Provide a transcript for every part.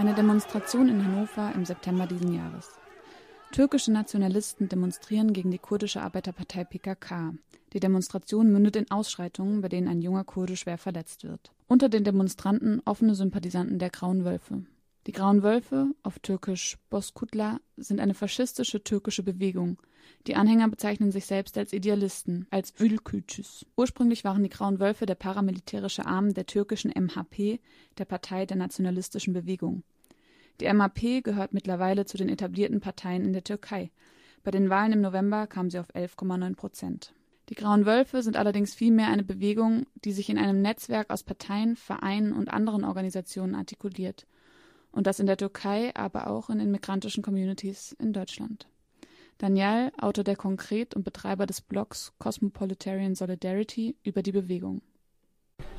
Eine Demonstration in Hannover im September diesen Jahres. Türkische Nationalisten demonstrieren gegen die kurdische Arbeiterpartei PKK. Die Demonstration mündet in Ausschreitungen, bei denen ein junger Kurde schwer verletzt wird. Unter den Demonstranten offene Sympathisanten der Grauen Wölfe. Die Grauen Wölfe, auf Türkisch Boskutla, sind eine faschistische türkische Bewegung. Die Anhänger bezeichnen sich selbst als Idealisten, als Ülkücüs. Ursprünglich waren die Grauen Wölfe der paramilitärische Arm der türkischen MHP, der Partei der nationalistischen Bewegung. Die MHP gehört mittlerweile zu den etablierten Parteien in der Türkei. Bei den Wahlen im November kam sie auf 11,9 Prozent. Die Grauen Wölfe sind allerdings vielmehr eine Bewegung, die sich in einem Netzwerk aus Parteien, Vereinen und anderen Organisationen artikuliert – und das in der Türkei, aber auch in den migrantischen Communities in Deutschland. Daniel, Autor der Konkret und Betreiber des Blogs Cosmopolitarian Solidarity über die Bewegung.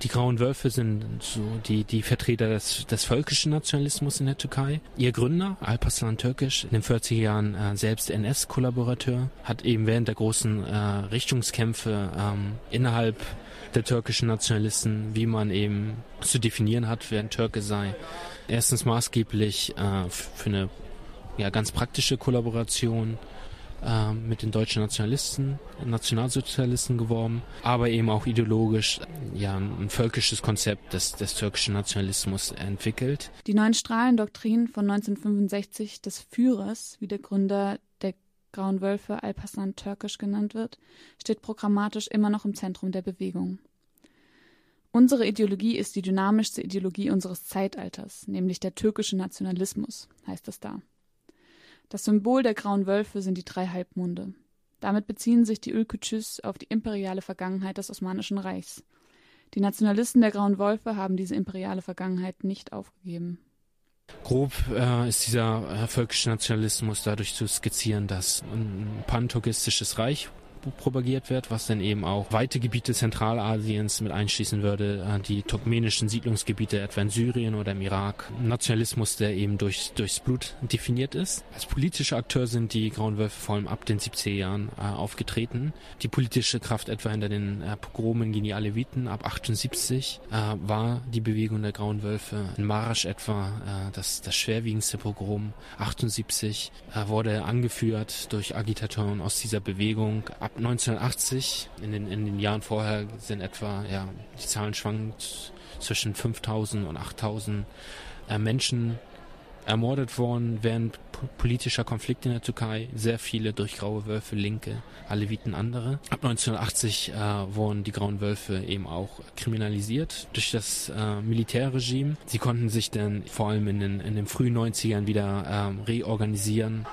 Die Grauen Wölfe sind so die, die Vertreter des, des völkischen Nationalismus in der Türkei. Ihr Gründer, Alparslan Türkisch, in den 40er Jahren äh, selbst NS-Kollaborateur, hat eben während der großen äh, Richtungskämpfe ähm, innerhalb der türkischen Nationalisten, wie man eben zu definieren hat, wer ein Türke sei, erstens maßgeblich äh, für eine ja, ganz praktische Kollaboration äh, mit den deutschen Nationalisten, Nationalsozialisten geworben, aber eben auch ideologisch ja, ein völkisches Konzept des, des türkischen Nationalismus entwickelt. Die neuen Strahlendoktrinen von 1965 des Führers, wie der Gründer der Grauen Wölfe Alparslan Türkisch genannt wird, steht programmatisch immer noch im Zentrum der Bewegung. Unsere Ideologie ist die dynamischste Ideologie unseres Zeitalters, nämlich der türkische Nationalismus, heißt es da. Das Symbol der grauen Wölfe sind die drei Halbmonde. Damit beziehen sich die Ülkücüs auf die imperiale Vergangenheit des Osmanischen Reichs. Die Nationalisten der grauen Wölfe haben diese imperiale Vergangenheit nicht aufgegeben. Grob äh, ist dieser äh, völkische Nationalismus dadurch zu skizzieren, dass ein panturkistisches Reich propagiert wird, was dann eben auch weite Gebiete Zentralasiens mit einschließen würde, äh, die turkmenischen Siedlungsgebiete etwa in Syrien oder im Irak. Nationalismus, der eben durch, durchs Blut definiert ist. Als politische Akteur sind die Grauen Wölfe vor allem ab den 70er Jahren äh, aufgetreten. Die politische Kraft etwa hinter den äh, Pogromen gegen die Aleviten ab 78 äh, war die Bewegung der Grauen Wölfe. In Marasch etwa äh, das, das schwerwiegendste Pogrom 78 äh, wurde angeführt durch Agitatoren aus dieser Bewegung. Ab ab 1980, in den, in den Jahren vorher sind etwa, ja, die Zahlen schwanken zwischen 5000 und 8000 äh, Menschen ermordet worden während politischer Konflikte in der Türkei. Sehr viele durch graue Wölfe, Linke, Aleviten, andere. Ab 1980 äh, wurden die grauen Wölfe eben auch kriminalisiert durch das äh, Militärregime. Sie konnten sich dann vor allem in den, in den frühen 90ern wieder äh, reorganisieren.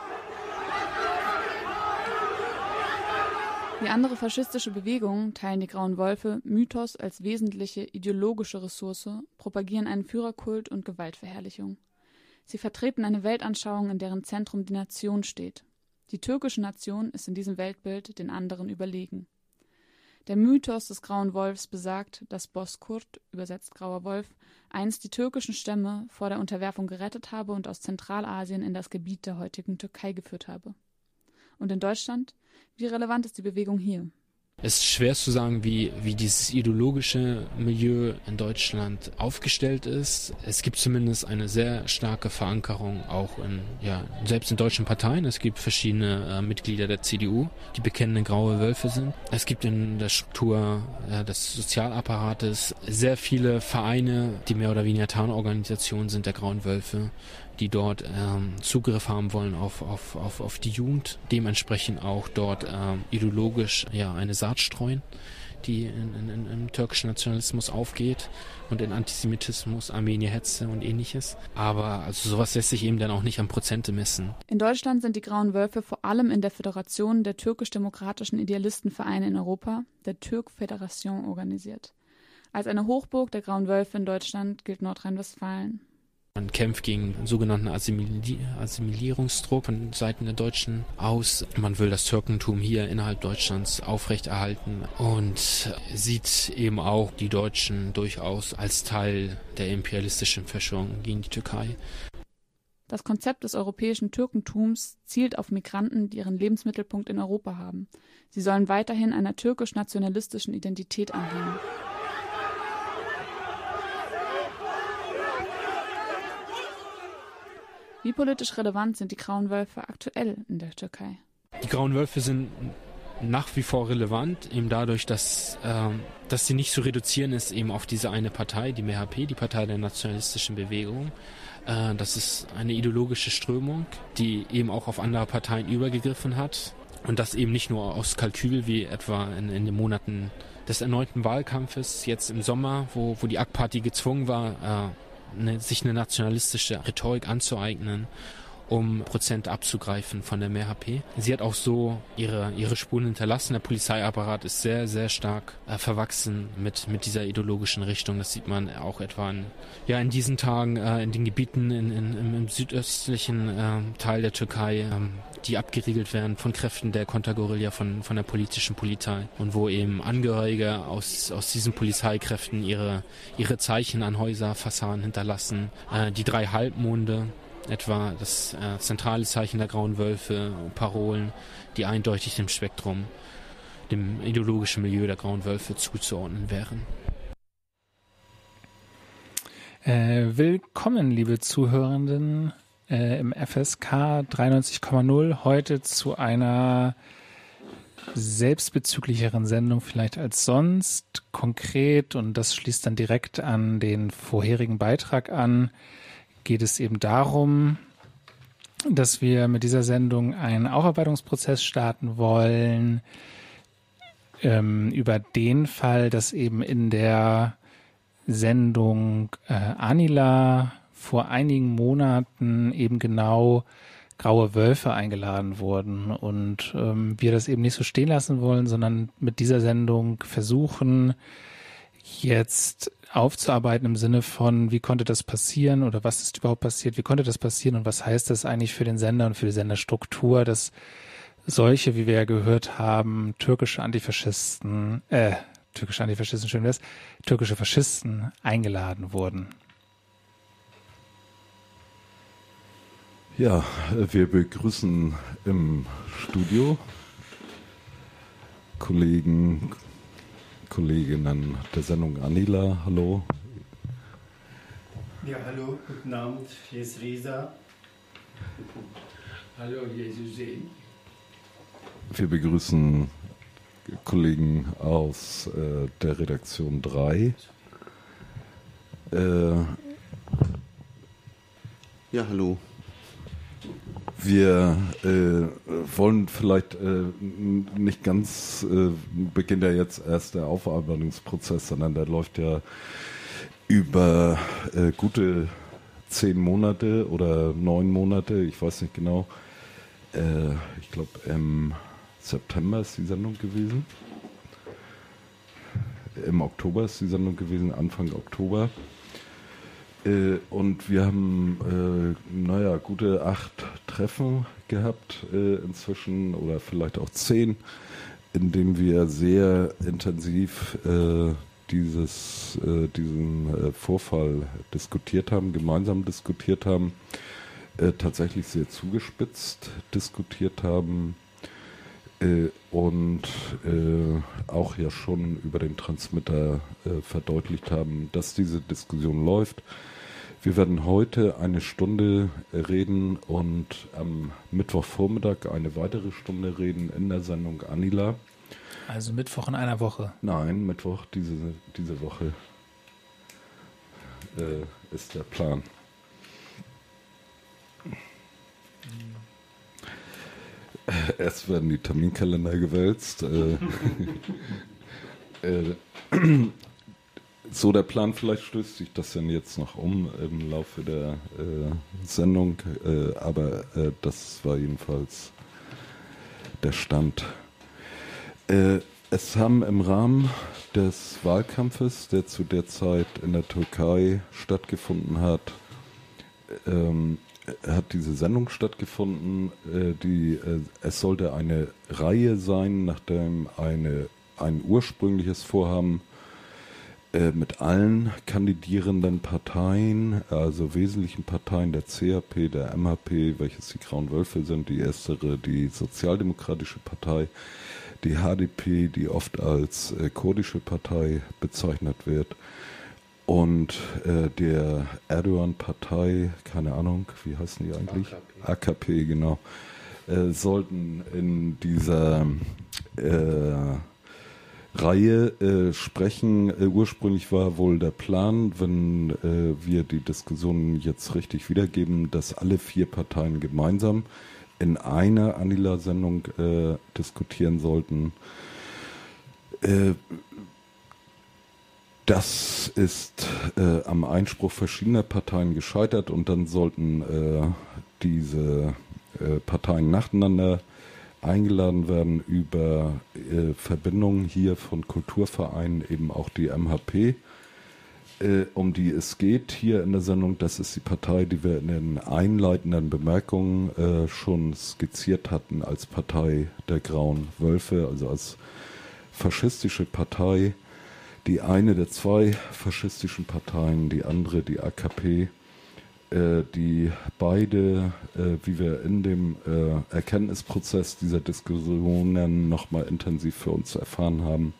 Wie andere faschistische Bewegungen teilen die Grauen Wölfe Mythos als wesentliche ideologische Ressource, propagieren einen Führerkult und Gewaltverherrlichung. Sie vertreten eine Weltanschauung, in deren Zentrum die Nation steht. Die türkische Nation ist in diesem Weltbild den anderen überlegen. Der Mythos des Grauen Wolfs besagt, dass Boskurt, übersetzt Grauer Wolf, einst die türkischen Stämme vor der Unterwerfung gerettet habe und aus Zentralasien in das Gebiet der heutigen Türkei geführt habe. Und in Deutschland? Wie relevant ist die Bewegung hier? Es ist schwer zu sagen, wie, wie dieses ideologische Milieu in Deutschland aufgestellt ist. Es gibt zumindest eine sehr starke Verankerung auch in, ja, selbst in deutschen Parteien. Es gibt verschiedene äh, Mitglieder der CDU, die bekennende graue Wölfe sind. Es gibt in der Struktur äh, des Sozialapparates sehr viele Vereine, die mehr oder weniger Tarnorganisationen sind der grauen Wölfe die dort ähm, Zugriff haben wollen auf, auf, auf, auf die Jugend, dementsprechend auch dort ähm, ideologisch ja eine Saat streuen, die in, in, in, im türkischen Nationalismus aufgeht und in Antisemitismus, Armenierhetze und ähnliches. Aber also sowas lässt sich eben dann auch nicht an Prozente messen. In Deutschland sind die Grauen Wölfe vor allem in der Föderation der türkisch-demokratischen Idealistenvereine in Europa, der Türk-Föderation, organisiert. Als eine Hochburg der Grauen Wölfe in Deutschland gilt Nordrhein-Westfalen. Man kämpft gegen sogenannten Assimili Assimilierungsdruck von Seiten der Deutschen aus. Man will das Türkentum hier innerhalb Deutschlands aufrechterhalten und sieht eben auch die Deutschen durchaus als Teil der imperialistischen Verschwörung gegen die Türkei. Das Konzept des europäischen Türkentums zielt auf Migranten, die ihren Lebensmittelpunkt in Europa haben. Sie sollen weiterhin einer türkisch-nationalistischen Identität angehen. Wie politisch relevant sind die Grauen Wölfe aktuell in der Türkei? Die Grauen Wölfe sind nach wie vor relevant, eben dadurch, dass, äh, dass sie nicht zu reduzieren ist eben auf diese eine Partei, die MHP, die Partei der nationalistischen Bewegung. Äh, das ist eine ideologische Strömung, die eben auch auf andere Parteien übergegriffen hat. Und das eben nicht nur aus Kalkül, wie etwa in, in den Monaten des erneuten Wahlkampfes, jetzt im Sommer, wo, wo die AK-Party gezwungen war, äh, eine, sich eine nationalistische Rhetorik anzueignen um Prozent abzugreifen von der MHP. Sie hat auch so ihre, ihre Spuren hinterlassen. Der Polizeiapparat ist sehr, sehr stark äh, verwachsen mit, mit dieser ideologischen Richtung. Das sieht man auch etwa in, ja, in diesen Tagen äh, in den Gebieten in, in, im, südöstlichen äh, Teil der Türkei, ähm, die abgeriegelt werden von Kräften der Kontergorilla, von, von der politischen Polizei und wo eben Angehörige aus, aus diesen Polizeikräften ihre, ihre Zeichen an Häuser, Fassaden hinterlassen. Äh, die drei Halbmonde, etwa das äh, zentrale Zeichen der Grauen Wölfe, Parolen, die eindeutig dem Spektrum, dem ideologischen Milieu der Grauen Wölfe zuzuordnen wären. Äh, willkommen, liebe Zuhörenden, äh, im FSK 93,0 heute zu einer selbstbezüglicheren Sendung vielleicht als sonst. Konkret, und das schließt dann direkt an den vorherigen Beitrag an, geht es eben darum, dass wir mit dieser Sendung einen Aufarbeitungsprozess starten wollen ähm, über den Fall, dass eben in der Sendung äh, Anila vor einigen Monaten eben genau graue Wölfe eingeladen wurden und ähm, wir das eben nicht so stehen lassen wollen, sondern mit dieser Sendung versuchen, jetzt aufzuarbeiten im Sinne von, wie konnte das passieren oder was ist überhaupt passiert, wie konnte das passieren und was heißt das eigentlich für den Sender und für die Senderstruktur, dass solche, wie wir ja gehört haben, türkische Antifaschisten, äh, türkische Antifaschisten, schön wär's, türkische Faschisten eingeladen wurden. Ja, wir begrüßen im Studio Kollegen, Kolleginnen der Sendung Anila. Hallo. Ja, hallo, guten Abend. Hier ist Reza. Hallo, hier ist Hussein. Wir begrüßen Kollegen aus äh, der Redaktion 3. Äh, ja, hallo. Wir äh, wollen vielleicht äh, nicht ganz, äh, beginnt ja jetzt erst der Aufarbeitungsprozess, sondern der läuft ja über äh, gute zehn Monate oder neun Monate, ich weiß nicht genau. Äh, ich glaube, im September ist die Sendung gewesen. Im Oktober ist die Sendung gewesen, Anfang Oktober. Äh, und wir haben, äh, naja, gute acht Treffen gehabt äh, inzwischen oder vielleicht auch zehn, in denen wir sehr intensiv äh, dieses, äh, diesen äh, Vorfall diskutiert haben, gemeinsam diskutiert haben, tatsächlich sehr zugespitzt diskutiert haben und auch ja schon über den Transmitter verdeutlicht haben, dass diese Diskussion läuft wir werden heute eine Stunde reden und am Mittwochvormittag eine weitere Stunde reden in der Sendung Anila. Also Mittwoch in einer Woche? Nein, Mittwoch diese, diese Woche äh, ist der Plan. Erst werden die Terminkalender gewälzt. Äh, äh, so der Plan, vielleicht stößt sich das dann jetzt noch um im Laufe der äh, Sendung, aber das war jedenfalls der Stand. Es haben im Rahmen des Wahlkampfes, der zu der Zeit in der Türkei stattgefunden hat, ähm, hat diese Sendung stattgefunden. Äh, die, äh, es sollte eine Reihe sein, nachdem eine, ein ursprüngliches Vorhaben äh, mit allen kandidierenden Parteien, also wesentlichen Parteien der CHP, der MHP, welches die Grauen Wölfe sind, die erstere, die Sozialdemokratische Partei, die HDP, die oft als äh, kurdische Partei bezeichnet wird, und äh, der Erdogan-Partei, keine Ahnung, wie heißen die eigentlich? AKP, AKP genau, äh, sollten in dieser äh, Reihe äh, sprechen. Äh, ursprünglich war wohl der Plan, wenn äh, wir die Diskussion jetzt richtig wiedergeben, dass alle vier Parteien gemeinsam in einer Anila-Sendung diskutieren sollten. Das ist äh, am Einspruch verschiedener Parteien gescheitert und dann sollten äh, diese äh, Parteien nacheinander eingeladen werden über äh, Verbindungen hier von Kulturvereinen, eben auch die MHP, äh, um die es geht hier in der Sendung. Das ist die Partei, die wir in den einleitenden Bemerkungen äh, schon skizziert hatten als Partei der Grauen Wölfe, also als faschistische Partei die eine der zwei faschistischen Parteien, die andere die AKP, äh, die beide, äh, wie wir in dem äh, Erkenntnisprozess dieser Diskussionen nochmal intensiv für uns erfahren haben,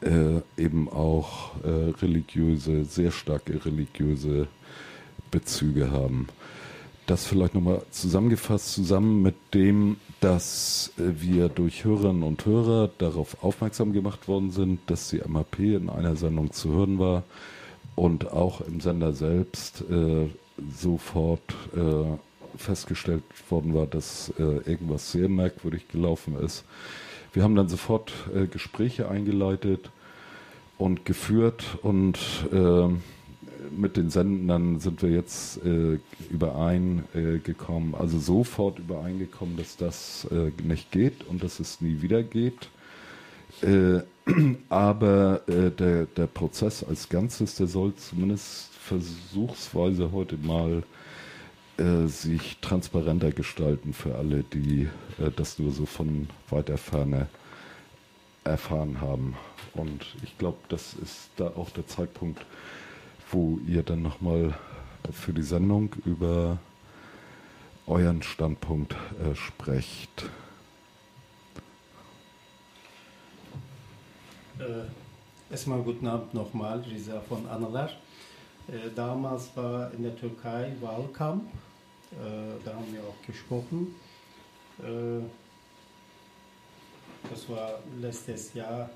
äh, eben auch äh, religiöse, sehr starke religiöse Bezüge haben. Das vielleicht nochmal zusammengefasst, zusammen mit dem, dass äh, wir durch Hörerinnen und Hörer darauf aufmerksam gemacht worden sind, dass die MHP in einer Sendung zu hören war und auch im Sender selbst äh, sofort äh, festgestellt worden war, dass äh, irgendwas sehr merkwürdig gelaufen ist. Wir haben dann sofort äh, Gespräche eingeleitet und geführt und äh, mit den Sendern sind wir jetzt äh, übereingekommen, äh, also sofort übereingekommen, dass das äh, nicht geht und dass es nie wieder geht. Äh, aber äh, der, der Prozess als Ganzes, der soll zumindest versuchsweise heute mal äh, sich transparenter gestalten für alle, die das nur so von weiter Ferne erfahren haben. Und ich glaube, das ist da auch der Zeitpunkt, wo ihr dann nochmal für die Sendung über euren Standpunkt äh, sprecht. Äh, erstmal guten Abend nochmal, Risa von Analar. Äh, damals war in der Türkei Wahlkampf, äh, da haben wir auch gesprochen. Äh, das war letztes Jahr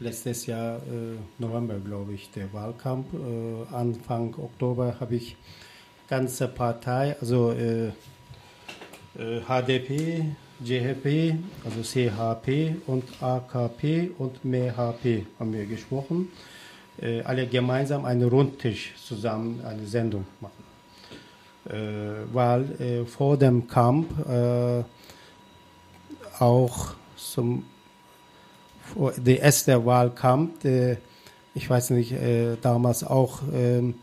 letztes Jahr äh, November, glaube ich, der Wahlkampf. Äh, Anfang Oktober habe ich ganze Partei, also äh, HDP, JHP, also CHP und AKP und MHP haben wir gesprochen. Äh, alle gemeinsam einen Rundtisch zusammen eine Sendung machen. Äh, weil äh, vor dem Kampf auch zum der erste Wahlkampf, der, ich weiß nicht, äh, damals auch ähm,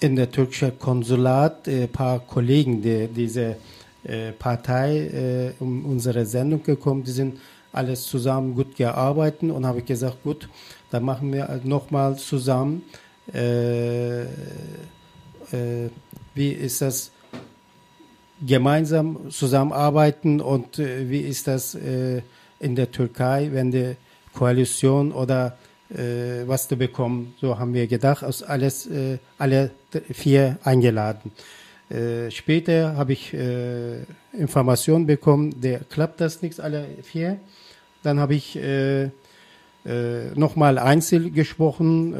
in der türkischen Konsulat ein äh, paar Kollegen, die diese äh, Partei um unsere Sendung gekommen, die sind alles zusammen gut gearbeitet und habe ich gesagt, gut, dann machen wir nochmal zusammen. Äh, äh, wie ist das gemeinsam zusammenarbeiten und äh, wie ist das äh, in der Türkei, wenn die Koalition oder äh, was zu bekommen, so haben wir gedacht, aus alles, äh, alle vier eingeladen. Äh, später habe ich äh, Informationen bekommen, der klappt das nicht, alle vier. Dann habe ich äh, äh, nochmal einzeln gesprochen.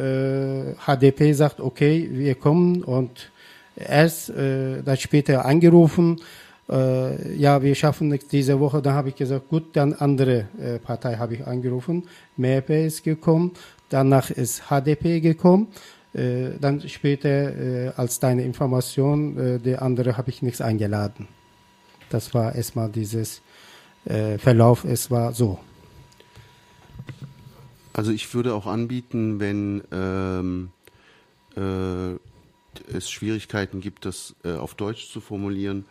HDP sagt, okay, wir kommen und erst dann später angerufen äh, ja, wir schaffen nichts diese Woche. Dann habe ich gesagt, gut, dann andere äh, Partei habe ich angerufen. MHP ist gekommen, danach ist HDP gekommen. Äh, dann später äh, als deine Information, äh, die andere habe ich nichts eingeladen. Das war erstmal dieses äh, Verlauf, es war so. Also ich würde auch anbieten, wenn ähm, äh, es Schwierigkeiten gibt, das auf Deutsch zu formulieren,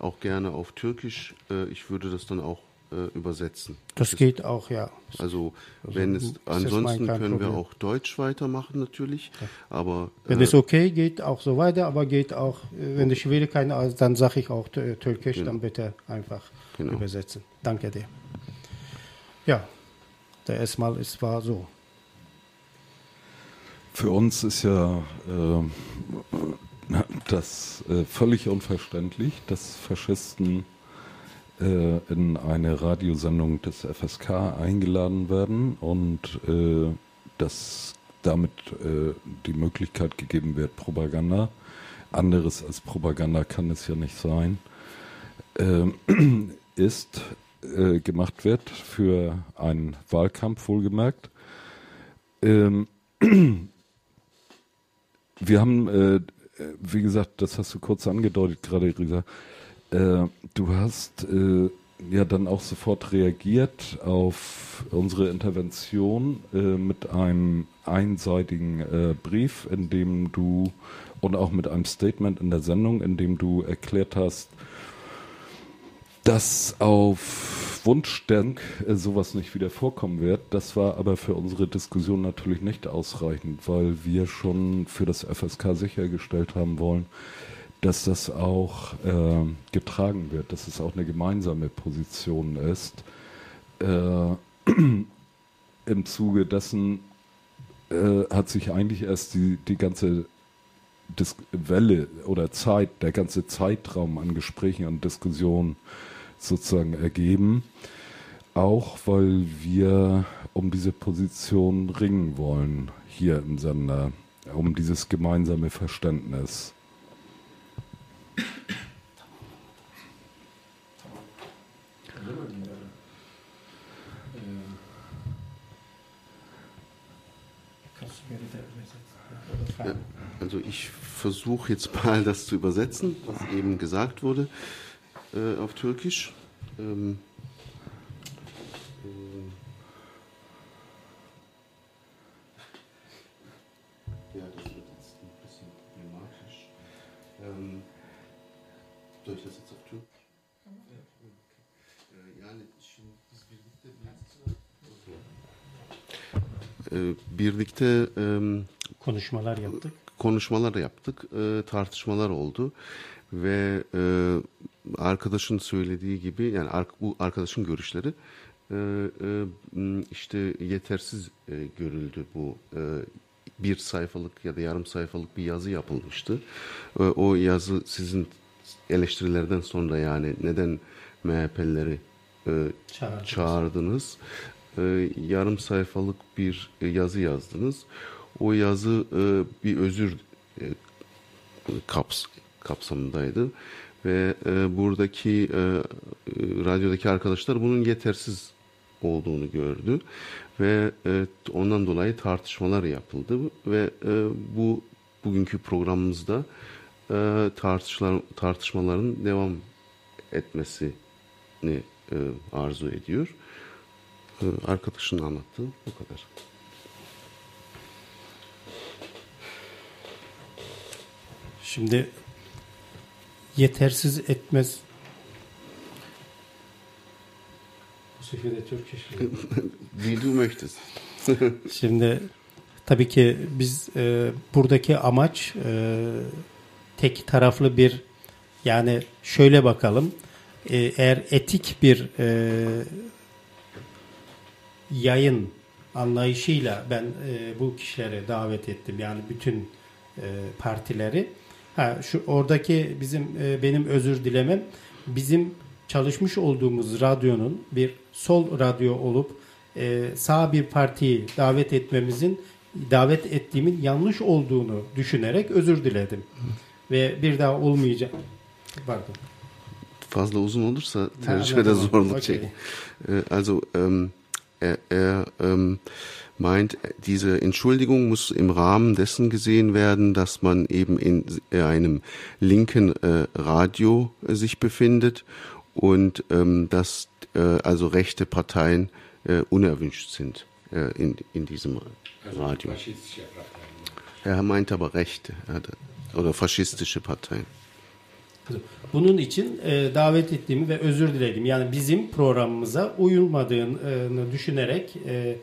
auch gerne auf Türkisch. Äh, ich würde das dann auch äh, übersetzen. Das, das geht auch, ja. Also, also wenn es ansonsten können Problem. wir auch Deutsch weitermachen natürlich, ja. aber wenn äh, es okay geht, auch so weiter, aber geht auch, äh, wenn die Schwierigkeiten, also dann sage ich auch Türkisch, genau. dann bitte einfach genau. übersetzen. Danke dir. Ja, der erstmal es war so. Für uns ist ja äh, das äh, völlig unverständlich, dass Faschisten äh, in eine Radiosendung des FSK eingeladen werden und äh, dass damit äh, die Möglichkeit gegeben wird, Propaganda. Anderes als Propaganda kann es ja nicht sein. Ähm, ist äh, gemacht wird für einen Wahlkampf, wohlgemerkt. Ähm, wir haben, äh, wie gesagt, das hast du kurz angedeutet gerade, Risa, äh, du hast äh, ja dann auch sofort reagiert auf unsere Intervention äh, mit einem einseitigen äh, Brief, in dem du und auch mit einem Statement in der Sendung, in dem du erklärt hast, dass auf Wunschdenk äh, sowas nicht wieder vorkommen wird. Das war aber für unsere Diskussion natürlich nicht ausreichend, weil wir schon für das FSK sichergestellt haben wollen, dass das auch äh, getragen wird, dass es auch eine gemeinsame Position ist. Äh, Im Zuge dessen äh, hat sich eigentlich erst die, die ganze Dis Welle oder Zeit, der ganze Zeitraum an Gesprächen und Diskussionen sozusagen ergeben. Auch weil wir um diese Position ringen wollen hier im Sender, um dieses gemeinsame Verständnis. Also ich versuche jetzt mal das zu übersetzen, was eben gesagt wurde äh, auf Türkisch. Ähm, äh, ja, das wird jetzt ein bisschen problematisch. Ähm, soll ich das jetzt auf Türkisch? Yani şimdi biz birlikte birlikte ähm, konuşmalar yaptık. Konuşmalar yaptık, e, tartışmalar oldu ve e, arkadaşın söylediği gibi yani bu arkadaşın görüşleri e, e, işte yetersiz e, görüldü bu bir sayfalık ya da yarım sayfalık bir yazı yapılmıştı. O yazı sizin eleştirilerden sonra yani neden MHP'lileri çağırdınız? çağırdınız. Yarım sayfalık bir yazı yazdınız. O yazı bir özür kaps kapsamındaydı ve e, buradaki e, e, radyodaki arkadaşlar bunun yetersiz olduğunu gördü ve e, ondan dolayı tartışmalar yapıldı ve e, bu bugünkü programımızda e, tartışmalar tartışmaların devam etmesini e, arzu ediyor. E, arkadaşın anlattığı bu kadar. Şimdi yetersiz etmez. Bu sefer de Türk Wie du möchtest. Şimdi tabii ki biz e, buradaki amaç e, tek taraflı bir yani şöyle bakalım e, eğer etik bir e, yayın anlayışıyla ben e, bu kişileri davet ettim yani bütün e, partileri Ha, şu oradaki bizim e, benim özür dilemem bizim çalışmış olduğumuz radyonun bir sol radyo olup e, sağ bir partiyi davet etmemizin davet ettiğimin yanlış olduğunu düşünerek özür diledim. Ve bir daha olmayacak. Pardon. Fazla uzun olursa tercihde zorluk okay. çek. Also ähm, er, er ähm, meint, diese Entschuldigung muss im Rahmen dessen gesehen werden, dass man eben in einem linken äh, Radio äh, sich befindet und ähm, dass äh, also rechte Parteien äh, unerwünscht sind äh, in, in diesem Radio. Er meint aber rechte oder faschistische Parteien. Bunun için e, davet ettiğimi ve özür diledim. Yani bizim programımıza uyulmadığını düşünerek e, e,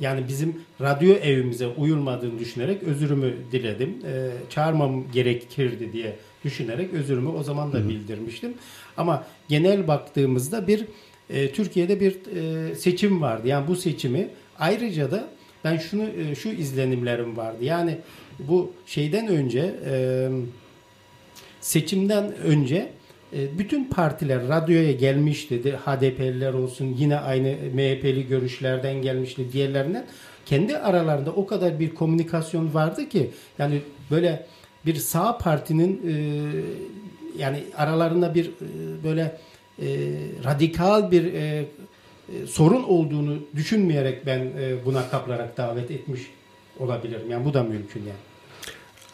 yani bizim radyo evimize uyulmadığını düşünerek özürümü diledim. E, çağırmam gerekirdi diye düşünerek özürümü o zaman da bildirmiştim. Ama genel baktığımızda bir e, Türkiye'de bir seçim vardı. Yani bu seçimi ayrıca da ben şunu e, şu izlenimlerim vardı. Yani bu şeyden önce e, seçimden önce e, bütün partiler radyoya gelmişti. HDP'liler olsun yine aynı MHP'li görüşlerden gelmişti diğerlerinden. Kendi aralarında o kadar bir komünikasyon vardı ki yani böyle bir sağ partinin e, yani aralarında bir e, böyle e, radikal bir e, e, sorun olduğunu düşünmeyerek ben e, buna kaplarak davet etmiş olabilirim. Yani bu da mümkün yani.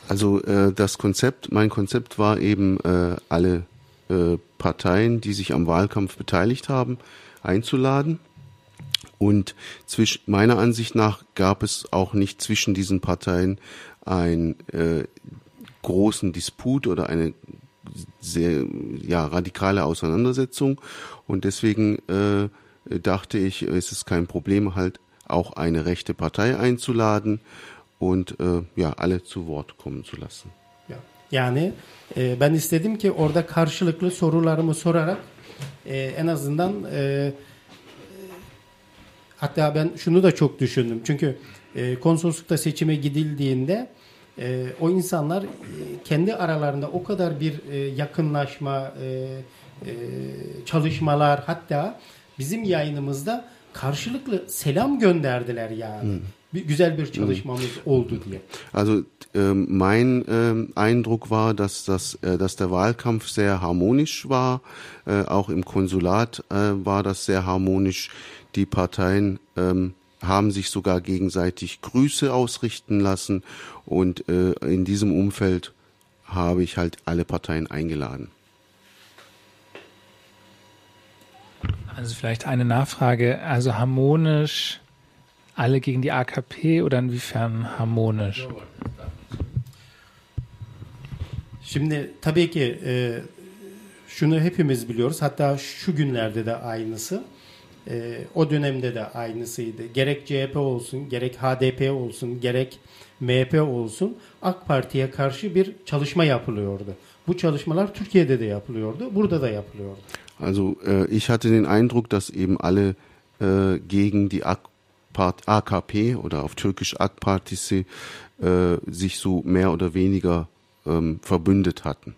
Also äh, das Konzept, mein Konzept war eben äh, alle äh, Parteien, die sich am Wahlkampf beteiligt haben, einzuladen. Und zwischen, meiner Ansicht nach gab es auch nicht zwischen diesen Parteien einen äh, großen Disput oder eine sehr ja, radikale Auseinandersetzung. Und deswegen äh, dachte ich, es ist kein Problem, halt auch eine rechte Partei einzuladen und äh, ja, alle zu Wort kommen zu lassen. Ja. Yani e, ben istedim ki orada karşılıklı sorularımı sorarak e, en azından e, hatta ben şunu da çok düşündüm. Çünkü e, konsoloslukta seçime gidildiğinde e, o insanlar e, kendi aralarında o kadar bir e, yakınlaşma, e, e, çalışmalar hatta bizim yayınımızda karşılıklı selam gönderdiler yani. Hmm. Bir, güzel bir çalışmamız hmm. oldu diye. Also äh, mein äh, Eindruck war, dass das, äh, dass der Wahlkampf sehr harmonisch war. Äh, auch im Konsulat äh, war das sehr harmonisch. Die Parteien ähm, haben sich sogar gegenseitig Grüße ausrichten lassen und äh, in diesem Umfeld habe ich halt alle Parteien eingeladen. Also vielleicht eine Nachfrage, also harmonisch alle gegen die AKP oder inwiefern harmonisch? Şimdi tabii ki e, şunu hepimiz biliyoruz. Hatta şu günlerde de aynısı. E, o dönemde de aynısıydı. Gerek CHP olsun, gerek HDP olsun, gerek MHP olsun AK Parti'ye karşı bir çalışma yapılıyordu. Bu çalışmalar Türkiye'de de yapılıyordu, burada da yapılıyordu. Also äh, ich hatte den Eindruck, dass eben alle äh, gegen die AKP oder auf Türkisch AK Partisi äh, sich so mehr oder weniger ähm, verbündet hatten.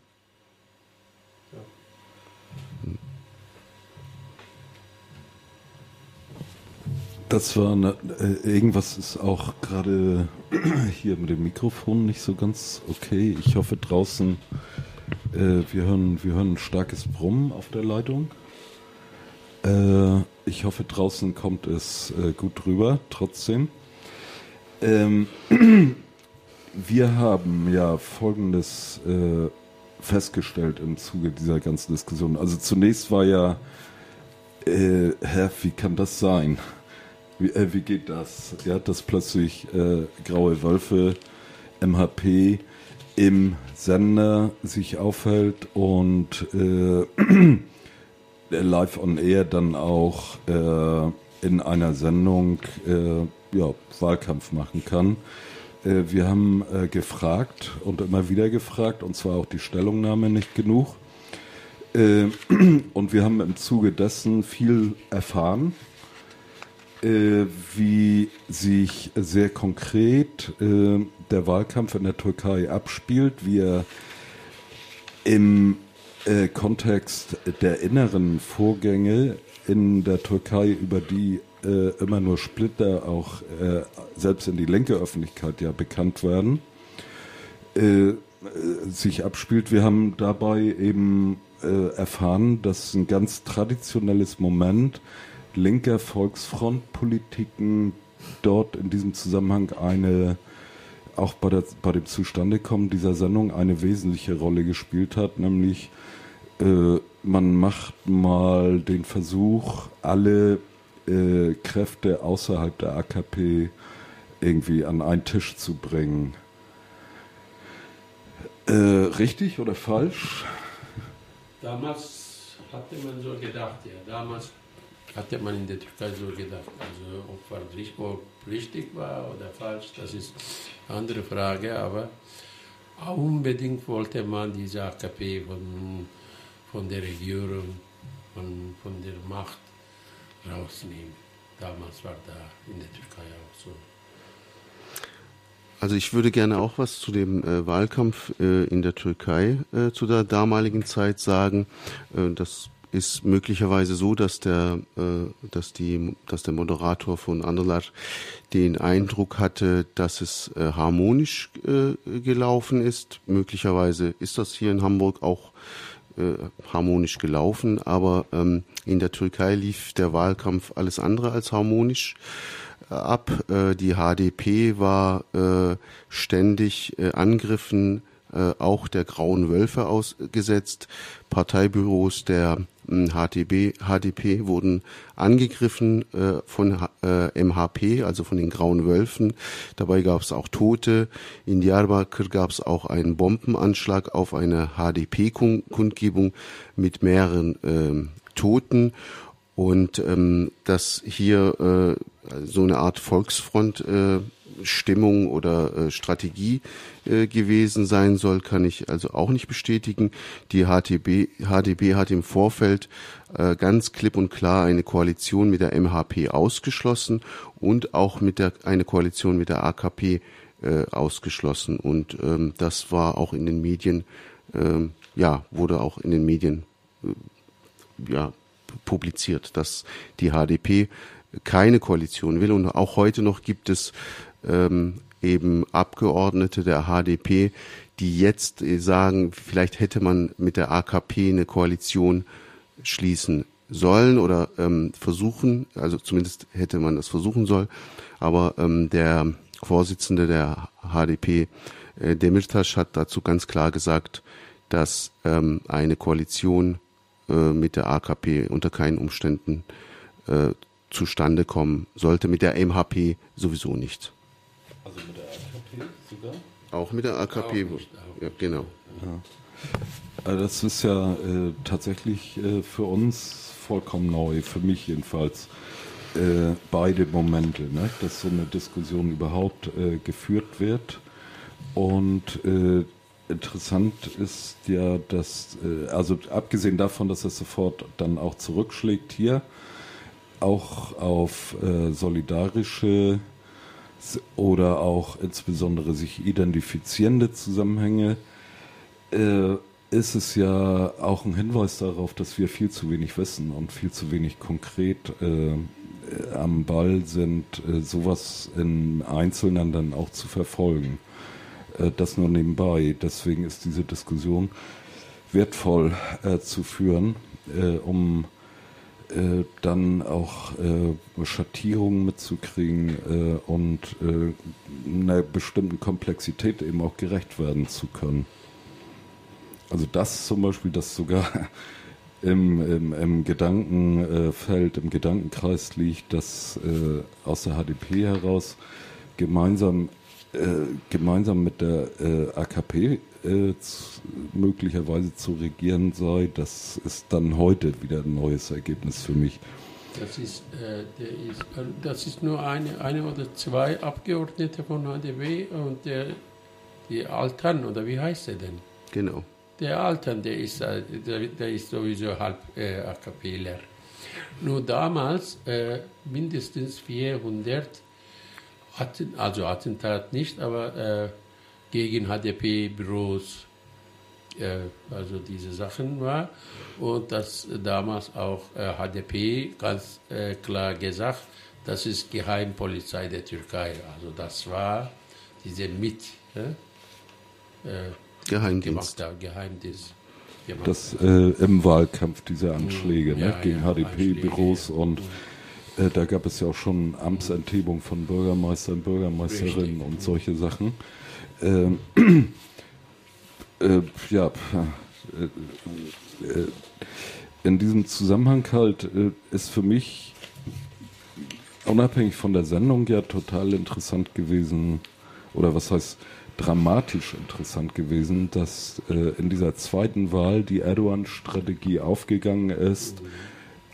Das war eine, äh, irgendwas ist auch gerade hier mit dem Mikrofon nicht so ganz okay. Ich hoffe draußen, äh, wir, hören, wir hören ein starkes Brummen auf der Leitung. Äh, ich hoffe draußen kommt es äh, gut rüber, trotzdem. Ähm, wir haben ja Folgendes äh, festgestellt im Zuge dieser ganzen Diskussion. Also zunächst war ja, äh, Herr, wie kann das sein? Wie, äh, wie geht das? Ja, dass plötzlich äh, Graue Wölfe, MHP im Sender sich aufhält und äh, live on air dann auch äh, in einer Sendung äh, ja, Wahlkampf machen kann. Äh, wir haben äh, gefragt und immer wieder gefragt, und zwar auch die Stellungnahme nicht genug. Äh, und wir haben im Zuge dessen viel erfahren äh, wie sich sehr konkret äh, der Wahlkampf in der Türkei abspielt, wie er im äh, Kontext der inneren Vorgänge in der Türkei, über die äh, immer nur Splitter auch äh, selbst in die linke Öffentlichkeit ja bekannt werden, äh, sich abspielt. Wir haben dabei eben erfahren, dass ein ganz traditionelles Moment linker Volksfrontpolitiken dort in diesem Zusammenhang eine, auch bei, der, bei dem Zustandekommen dieser Sendung eine wesentliche Rolle gespielt hat, nämlich äh, man macht mal den Versuch, alle äh, Kräfte außerhalb der AKP irgendwie an einen Tisch zu bringen. Äh, richtig oder falsch? Damals hatte man so gedacht, ja. Damals hatte man in der Türkei so gedacht. Also ob es richtig war oder falsch, das ist eine andere Frage, aber unbedingt wollte man diese AKP von, von der Regierung, von, von der Macht rausnehmen. Damals war da in der Türkei auch so. Also ich würde gerne auch was zu dem äh, Wahlkampf äh, in der Türkei äh, zu der damaligen Zeit sagen. Äh, das ist möglicherweise so, dass der, äh, dass die, dass der Moderator von Anderlat den Eindruck hatte, dass es äh, harmonisch äh, gelaufen ist. Möglicherweise ist das hier in Hamburg auch äh, harmonisch gelaufen, aber ähm, in der Türkei lief der Wahlkampf alles andere als harmonisch äh, ab. Äh, die HDP war äh, ständig äh, Angriffen äh, auch der Grauen Wölfe ausgesetzt. Parteibüros der HDB, HDP wurden angegriffen äh, von äh, MHP, also von den Grauen Wölfen. Dabei gab es auch Tote. In Diyarbakir gab es auch einen Bombenanschlag auf eine HDP-Kundgebung mit mehreren ähm, Toten. Und ähm, dass hier äh, so eine Art Volksfront äh, Stimmung oder äh, Strategie äh, gewesen sein soll, kann ich also auch nicht bestätigen. Die HTB, HDB hat im Vorfeld äh, ganz klipp und klar eine Koalition mit der MHP ausgeschlossen und auch mit der eine Koalition mit der AKP äh, ausgeschlossen. Und ähm, das war auch in den Medien, ähm, ja, wurde auch in den Medien äh, ja, publiziert, dass die HDP keine Koalition will. Und auch heute noch gibt es ähm, eben Abgeordnete der HDP, die jetzt äh, sagen, vielleicht hätte man mit der AKP eine Koalition schließen sollen oder ähm, versuchen, also zumindest hätte man das versuchen sollen, aber ähm, der Vorsitzende der HDP, äh, Demirtas, hat dazu ganz klar gesagt, dass ähm, eine Koalition äh, mit der AKP unter keinen Umständen äh, zustande kommen sollte, mit der MHP sowieso nicht. Also mit der AKP sogar? Auch mit der AKP, ja, genau. Ja. Also das ist ja äh, tatsächlich äh, für uns vollkommen neu, für mich jedenfalls, äh, beide Momente, ne? dass so eine Diskussion überhaupt äh, geführt wird. Und äh, interessant ist ja, dass, äh, also abgesehen davon, dass es sofort dann auch zurückschlägt hier, auch auf solidarische oder auch insbesondere sich identifizierende Zusammenhänge, äh, ist es ja auch ein Hinweis darauf, dass wir viel zu wenig wissen und viel zu wenig konkret äh, am Ball sind, äh, sowas in Einzelnen dann auch zu verfolgen. Äh, das nur nebenbei. Deswegen ist diese Diskussion wertvoll äh, zu führen, äh, um äh, dann auch äh, Schattierungen mitzukriegen äh, und äh, einer bestimmten Komplexität eben auch gerecht werden zu können. Also das zum Beispiel, das sogar im, im, im Gedankenfeld, im Gedankenkreis liegt, dass äh, aus der HDP heraus gemeinsam, äh, gemeinsam mit der äh, AKP äh, möglicherweise zu regieren sei, das ist dann heute wieder ein neues Ergebnis für mich. Das ist, äh, ist, äh, das ist nur eine, eine oder zwei Abgeordnete von HDW und der, die Altern, oder wie heißt er denn? Genau. Der Altern, der ist, äh, der, der ist sowieso halb äh, AKPler. Nur damals äh, mindestens 400, also Attentat nicht, aber äh, gegen HDP-Büros, äh, also diese Sachen war. Und dass damals auch äh, HDP ganz äh, klar gesagt, das ist Geheimpolizei der Türkei. Also das war diese mit äh, Geheimdienst. Gemacht, Geheimdienst. Das äh, im Wahlkampf diese Anschläge ja, ne, gegen ja, HDP-Büros und äh, da gab es ja auch schon Amtsenthebung von Bürgermeistern, Bürgermeisterinnen Richtig. und solche Sachen. Ähm, äh, ja, äh, äh, in diesem Zusammenhang halt äh, ist für mich unabhängig von der Sendung ja total interessant gewesen, oder was heißt dramatisch interessant gewesen, dass äh, in dieser zweiten Wahl die Erdogan-Strategie aufgegangen ist,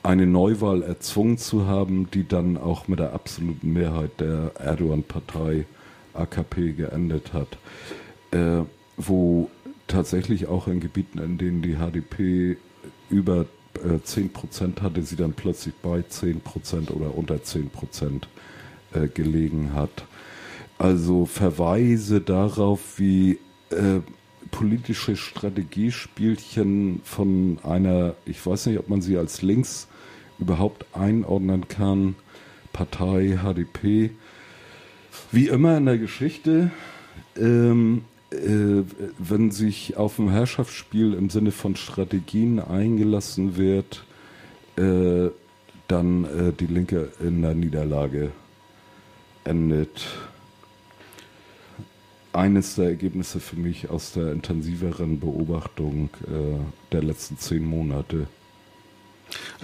eine Neuwahl erzwungen zu haben, die dann auch mit der absoluten Mehrheit der Erdogan-Partei AKP geendet hat, äh, wo tatsächlich auch in Gebieten, in denen die HDP über äh, 10 Prozent hatte, sie dann plötzlich bei 10 Prozent oder unter 10 Prozent äh, gelegen hat. also Verweise darauf, wie äh, politische Strategiespielchen von einer, ich weiß nicht, ob man sie als links überhaupt einordnen kann, Partei, HDP, wie immer in der Geschichte, ähm, äh, wenn sich auf ein Herrschaftsspiel im Sinne von Strategien eingelassen wird, äh, dann äh, die Linke in der Niederlage endet. Eines der Ergebnisse für mich aus der intensiveren Beobachtung äh, der letzten zehn Monate.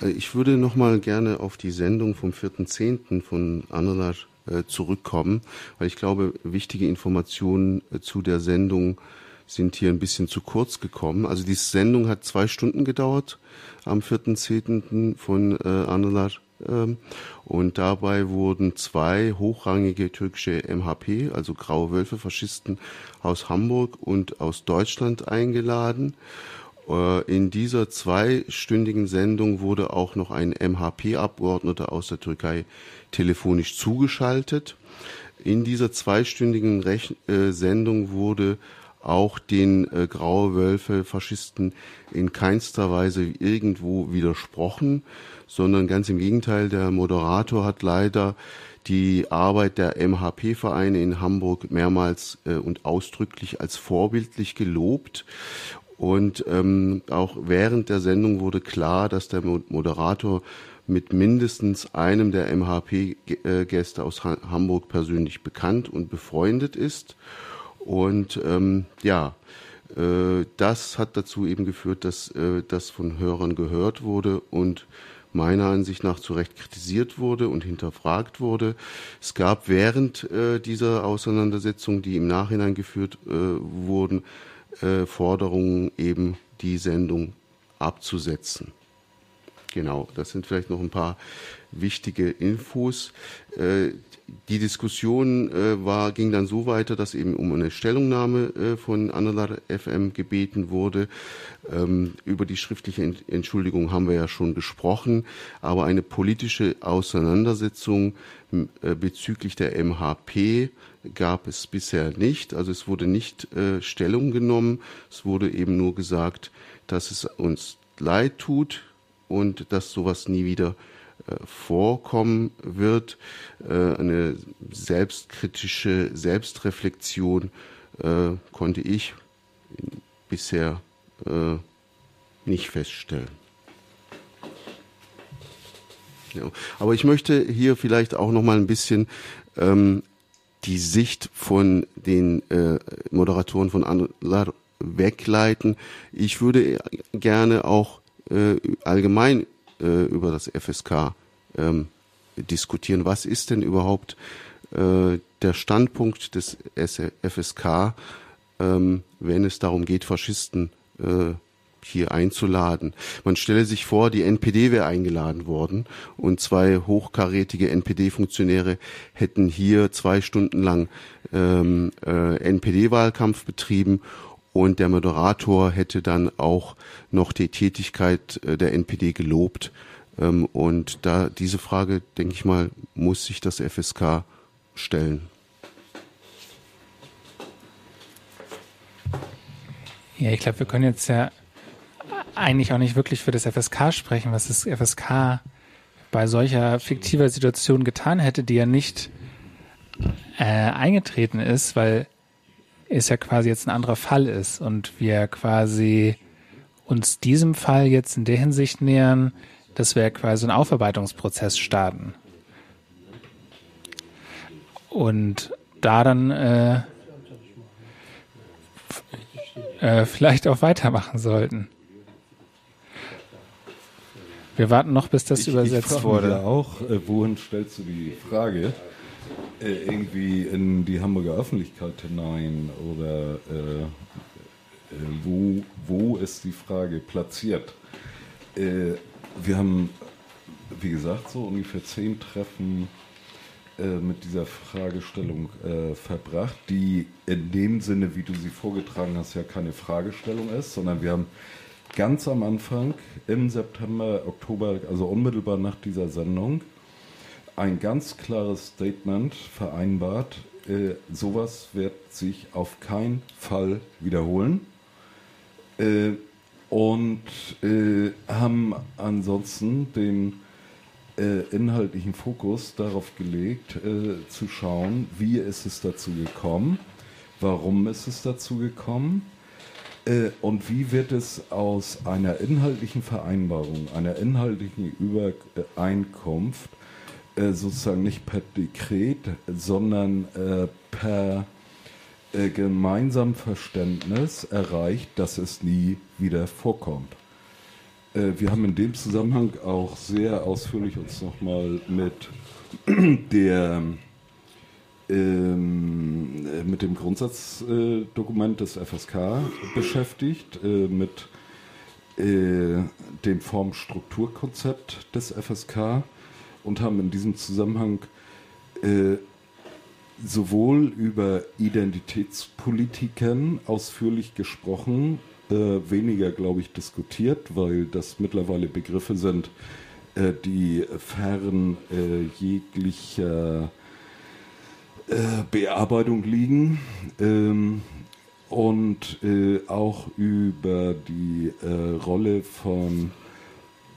Äh, ich würde noch mal gerne auf die Sendung vom 4.10. von Annelar äh, zurückkommen, weil ich glaube, wichtige Informationen äh, zu der Sendung sind hier ein bisschen zu kurz gekommen. Also die Sendung hat zwei Stunden gedauert am 4.10. von äh, Annelar ähm, und dabei wurden zwei hochrangige türkische MHP, also Graue Wölfe, Faschisten aus Hamburg und aus Deutschland eingeladen. Äh, in dieser zweistündigen Sendung wurde auch noch ein MHP-Abgeordneter aus der Türkei telefonisch zugeschaltet. In dieser zweistündigen Rech äh, Sendung wurde auch den äh, Graue Wölfe Faschisten in keinster Weise irgendwo widersprochen, sondern ganz im Gegenteil, der Moderator hat leider die Arbeit der MHP-Vereine in Hamburg mehrmals äh, und ausdrücklich als vorbildlich gelobt und ähm, auch während der Sendung wurde klar, dass der Moderator mit mindestens einem der MHP-Gäste aus Hamburg persönlich bekannt und befreundet ist. Und ähm, ja, äh, das hat dazu eben geführt, dass äh, das von Hörern gehört wurde und meiner Ansicht nach zu Recht kritisiert wurde und hinterfragt wurde. Es gab während äh, dieser Auseinandersetzung, die im Nachhinein geführt äh, wurden, äh, Forderungen, eben die Sendung abzusetzen. Genau, das sind vielleicht noch ein paar wichtige Infos. Äh, die Diskussion äh, war, ging dann so weiter, dass eben um eine Stellungnahme äh, von Analar FM gebeten wurde. Ähm, über die schriftliche Entschuldigung haben wir ja schon gesprochen, aber eine politische Auseinandersetzung bezüglich der MHP gab es bisher nicht. Also es wurde nicht äh, Stellung genommen, es wurde eben nur gesagt, dass es uns leid tut und dass sowas nie wieder äh, vorkommen wird. Äh, eine selbstkritische Selbstreflexion äh, konnte ich bisher nicht feststellen. Aber ich möchte hier vielleicht auch noch mal ein bisschen ähm, die Sicht von den äh, Moderatoren von Anlar wegleiten. Ich würde gerne auch äh, allgemein äh, über das FSK ähm, diskutieren. Was ist denn überhaupt äh, der Standpunkt des FSK, ähm, wenn es darum geht, Faschisten äh, hier einzuladen. Man stelle sich vor, die NPD wäre eingeladen worden und zwei hochkarätige NPD-Funktionäre hätten hier zwei Stunden lang ähm, äh, NPD-Wahlkampf betrieben und der Moderator hätte dann auch noch die Tätigkeit äh, der NPD gelobt. Ähm, und da diese Frage, denke ich mal, muss sich das FSK stellen. Ja, ich glaube, wir können jetzt ja eigentlich auch nicht wirklich für das FSK sprechen, was das FSK bei solcher fiktiver Situation getan hätte, die ja nicht äh, eingetreten ist, weil es ja quasi jetzt ein anderer Fall ist und wir quasi uns diesem Fall jetzt in der Hinsicht nähern, dass wir quasi einen Aufarbeitungsprozess starten. Und da dann äh, äh, vielleicht auch weitermachen sollten. Wir warten noch, bis das ich, übersetzt ich wurde. auch, äh, wohin stellst du die Frage? Äh, irgendwie in die Hamburger Öffentlichkeit hinein oder äh, äh, wo, wo ist die Frage platziert? Äh, wir haben, wie gesagt, so ungefähr zehn Treffen äh, mit dieser Fragestellung äh, verbracht, die in dem Sinne, wie du sie vorgetragen hast, ja keine Fragestellung ist, sondern wir haben ganz am Anfang im September, Oktober, also unmittelbar nach dieser Sendung, ein ganz klares Statement vereinbart, äh, sowas wird sich auf keinen Fall wiederholen. Äh, und äh, haben ansonsten den äh, inhaltlichen Fokus darauf gelegt, äh, zu schauen, wie ist es dazu gekommen, warum ist es dazu gekommen äh, und wie wird es aus einer inhaltlichen Vereinbarung, einer inhaltlichen Übereinkunft, äh, sozusagen nicht per Dekret, sondern äh, per äh, gemeinsamem Verständnis erreicht, dass es nie wieder vorkommt. Äh, wir haben in dem Zusammenhang auch sehr ausführlich uns nochmal mit der ähm, mit dem Grundsatzdokument des FSK beschäftigt, äh, mit äh, dem Formstrukturkonzept des FSK und haben in diesem Zusammenhang äh, sowohl über Identitätspolitiken ausführlich gesprochen, äh, weniger, glaube ich, diskutiert, weil das mittlerweile Begriffe sind, äh, die fern äh, jeglicher Bearbeitung liegen. Ähm, und äh, auch über die äh, Rolle von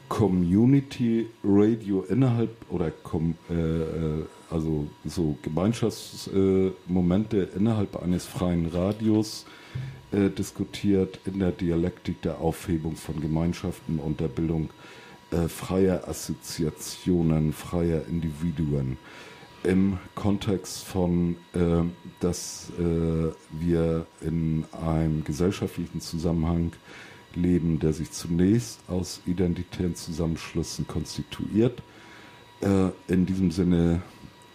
Community Radio innerhalb oder com, äh, äh also so Gemeinschaftsmomente äh, innerhalb eines freien Radios äh, diskutiert in der Dialektik der Aufhebung von Gemeinschaften und der Bildung äh, freier Assoziationen, freier Individuen im Kontext von, äh, dass äh, wir in einem gesellschaftlichen Zusammenhang leben, der sich zunächst aus identitären Zusammenschlüssen konstituiert, äh, in diesem Sinne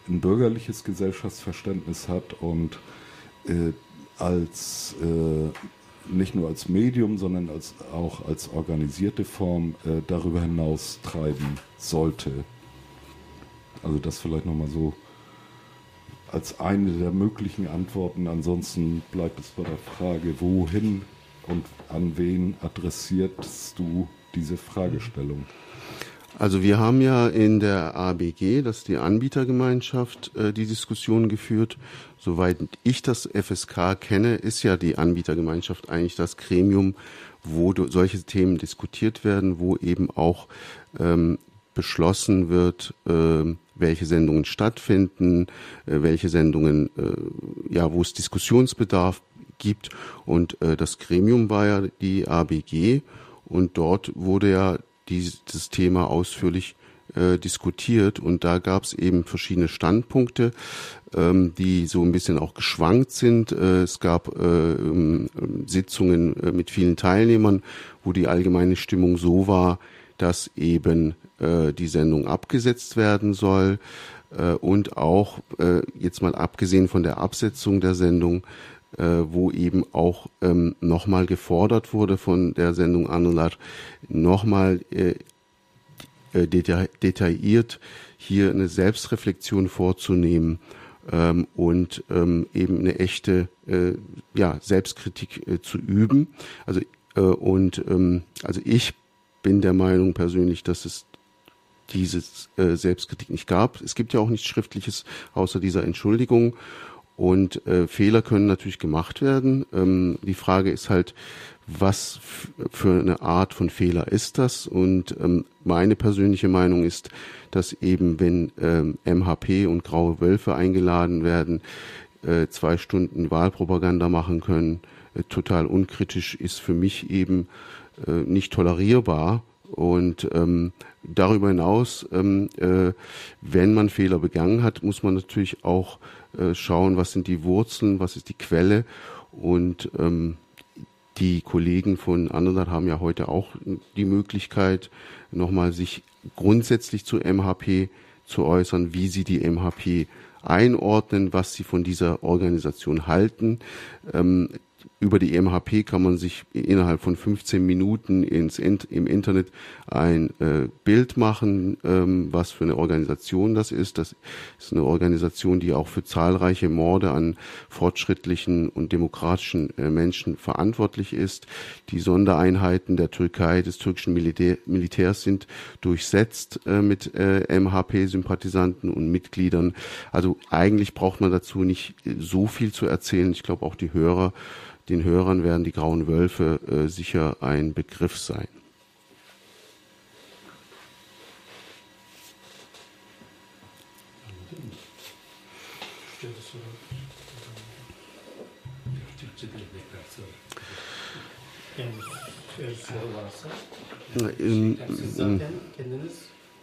ein bürgerliches Gesellschaftsverständnis hat und äh, als äh, nicht nur als Medium, sondern als, auch als organisierte Form äh, darüber hinaus treiben sollte. Also das vielleicht nochmal so als eine der möglichen Antworten. Ansonsten bleibt es bei der Frage, wohin und an wen adressierst du diese Fragestellung? Also wir haben ja in der ABG, das ist die Anbietergemeinschaft, äh, die Diskussion geführt. Soweit ich das FSK kenne, ist ja die Anbietergemeinschaft eigentlich das Gremium, wo solche Themen diskutiert werden, wo eben auch ähm, beschlossen wird, äh, welche Sendungen stattfinden, äh, welche Sendungen, äh, ja, wo es Diskussionsbedarf gibt. Und äh, das Gremium war ja die ABG und dort wurde ja dieses Thema ausführlich diskutiert und da gab es eben verschiedene Standpunkte, ähm, die so ein bisschen auch geschwankt sind. Es gab äh, ähm, Sitzungen mit vielen Teilnehmern, wo die allgemeine Stimmung so war, dass eben äh, die Sendung abgesetzt werden soll äh, und auch äh, jetzt mal abgesehen von der Absetzung der Sendung, äh, wo eben auch ähm, nochmal gefordert wurde von der Sendung Anulat, nochmal äh, äh, deta detailliert hier eine Selbstreflexion vorzunehmen ähm, und ähm, eben eine echte äh, ja, Selbstkritik äh, zu üben. Also äh, und ähm, also ich bin der Meinung persönlich, dass es diese äh, Selbstkritik nicht gab. Es gibt ja auch nichts Schriftliches außer dieser Entschuldigung. Und äh, Fehler können natürlich gemacht werden. Ähm, die Frage ist halt, was für eine Art von Fehler ist das? Und ähm, meine persönliche Meinung ist, dass eben, wenn ähm, MHP und graue Wölfe eingeladen werden, äh, zwei Stunden Wahlpropaganda machen können, äh, total unkritisch ist für mich eben nicht tolerierbar. Und ähm, darüber hinaus, ähm, äh, wenn man Fehler begangen hat, muss man natürlich auch äh, schauen, was sind die Wurzeln, was ist die Quelle. Und ähm, die Kollegen von Anderlat haben ja heute auch die Möglichkeit, nochmal sich grundsätzlich zu MHP zu äußern, wie sie die MHP einordnen, was sie von dieser Organisation halten. Ähm, über die MHP kann man sich innerhalb von 15 Minuten ins, im Internet ein äh, Bild machen, ähm, was für eine Organisation das ist. Das ist eine Organisation, die auch für zahlreiche Morde an fortschrittlichen und demokratischen äh, Menschen verantwortlich ist. Die Sondereinheiten der Türkei, des türkischen Militär, Militärs sind durchsetzt äh, mit äh, MHP-Sympathisanten und Mitgliedern. Also eigentlich braucht man dazu nicht so viel zu erzählen. Ich glaube auch die Hörer den Hörern werden die Grauen Wölfe äh, sicher ein Begriff sein.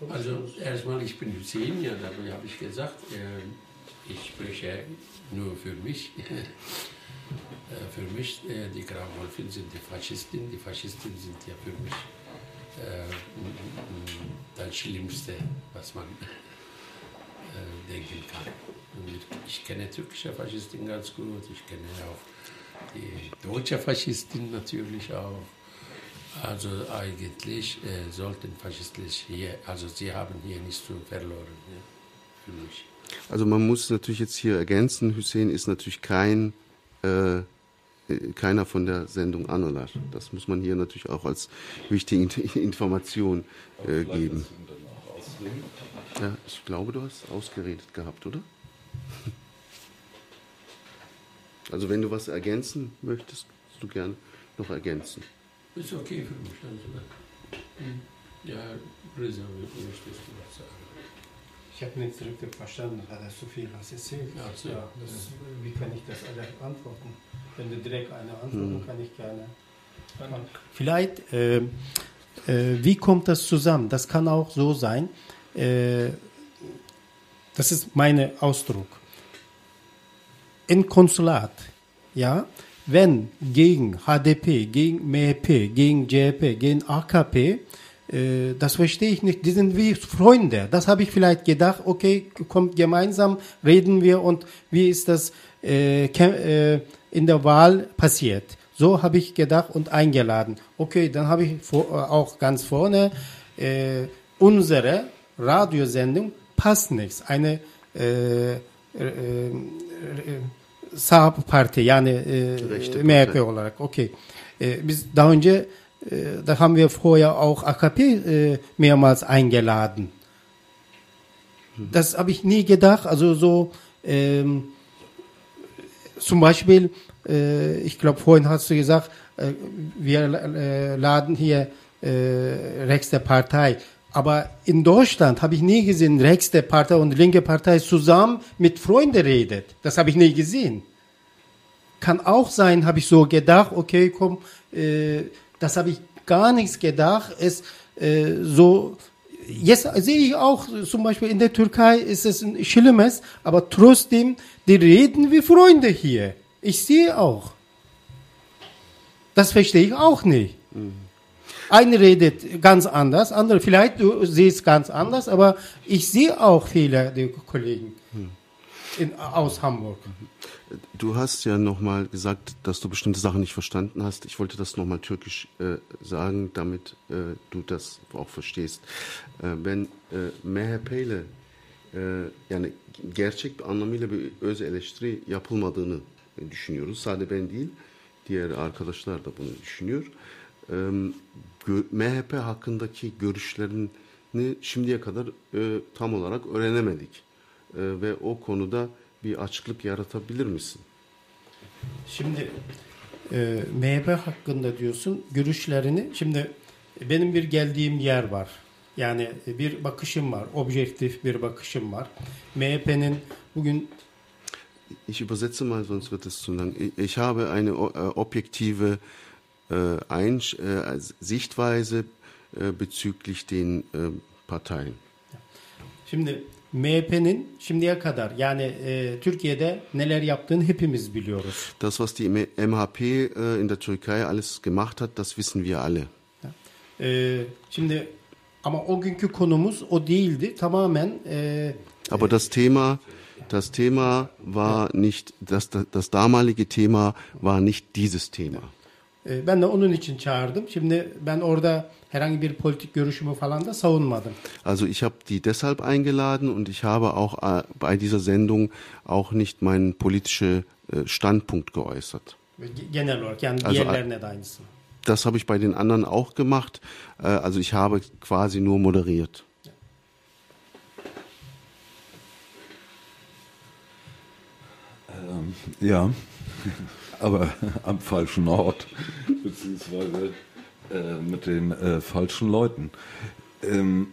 Also erstmal, ich bin Hussein, ja, darüber habe ich gesagt, äh, ich spreche nur für mich. Äh, für mich, äh, die Grauwolfen sind die Faschisten. Die Faschisten sind ja für mich äh, das Schlimmste, was man denken kann. Ich kenne türkische Faschisten ganz gut, ich kenne auch die deutsche Faschisten natürlich auch. Also eigentlich äh, sollten Faschisten hier, also sie haben hier nichts zu verloren, ja, für mich. Also man muss natürlich jetzt hier ergänzen, Hussein ist natürlich kein äh, keiner von der Sendung Anolar. Das muss man hier natürlich auch als wichtige Information äh, geben. Ja, ich glaube, du hast ausgeredet gehabt, oder? Also wenn du was ergänzen möchtest, du gerne noch ergänzen. Ist okay für mich. Also, ja, Reza, möchtest du was sagen? Ich habe nicht richtig verstanden, hat er so viel was erzählt. Ja, ja, das, wie kann ich das alle antworten? Wenn du direkt eine antworten, hm. kann ich gerne. Vielleicht, äh, äh, wie kommt das zusammen? Das kann auch so sein. Äh, das ist mein Ausdruck. Im Konsulat, ja, wenn gegen HDP, gegen MHP, gegen JP, gegen AKP, äh, das verstehe ich nicht. Die sind wie Freunde. Das habe ich vielleicht gedacht. Okay, kommt gemeinsam, reden wir und wie ist das äh, äh, in der Wahl passiert. So habe ich gedacht und eingeladen. Okay, dann habe ich vor, äh, auch ganz vorne äh, unsere Radiosendung passt nichts. Eine äh, äh, äh sağ parti yani e, MHP olarak. Okay. E, biz daha önce e, da haben wir vorher auch AKP e, mehrmals eingeladen. Das habe ich nie gedacht. Also so ähm, zum Beispiel, äh, ich glaube, vorhin hast du gesagt, äh, wir äh, laden hier äh, rechts der Partei. Aber in Deutschland habe ich nie gesehen, rechts der Partei und linke Partei zusammen mit Freunden redet. Das habe ich nie gesehen. Kann auch sein, habe ich so gedacht, okay, komm, äh, das habe ich gar nichts gedacht. Es äh, so jetzt sehe ich auch, zum Beispiel in der Türkei ist es ein Schlimmes, aber trotzdem, die reden wie Freunde hier. Ich sehe auch. Das verstehe ich auch nicht. Mhm. Eine redet ganz anders, andere vielleicht du siehst ganz anders, aber ich sehe auch viele der Kollegen mhm. in, aus Hamburg. Du hast ja nochmal gesagt, dass du bestimmte Sachen nicht verstanden hast. Ich wollte das nochmal türkisch äh, sagen, damit äh, du das auch verstehst. Äh, ben e, MHP ile e, yani gerçek bir anlamıyla bir öz eleştiri yapılmadığını düşünüyoruz. Sadece ben değil, diğer arkadaşlar da bunu düşünüyor. E, MHP hakkındaki görüşlerini şimdiye kadar e, tam olarak öğrenemedik. E, ve o konuda bir açıklık yaratabilir misin? Şimdi e, MHP hakkında diyorsun görüşlerini. Şimdi benim bir geldiğim yer var. Yani bir bakışım var. Objektif bir bakışım var. MHP'nin bugün Ich übersetze mal, sonst wird es zu lang. Ich habe eine äh, objektive äh, Ein äh, Sichtweise bezüglich den Parteien. Şimdi MHP'nin şimdiye kadar yani e, Türkiye'de neler yaptığını hepimiz biliyoruz. Das was die MHP äh, in der Türkei alles gemacht hat, das wissen wir alle. E, şimdi ama o günkü konumuz o değildi. Tamamen e, Aber das Thema Das Thema war nicht, das, das damalige Thema war nicht dieses Thema. Ben de onun için çağırdım. Şimdi ben orada herhangi bir politik görüşümü falan da savunmadım. Also ich habe die deshalb eingeladen und ich habe auch äh, bei dieser Sendung auch nicht meinen politischen äh, Standpunkt geäußert. Genel olarak yani Also- diğerlerine de aynısını. Das habe ich bei den anderen auch gemacht. Äh, also ich habe quasi nur moderiert. Ähm, ja, aber am falschen Ort, beziehungsweise äh, mit den äh, falschen Leuten. Ähm,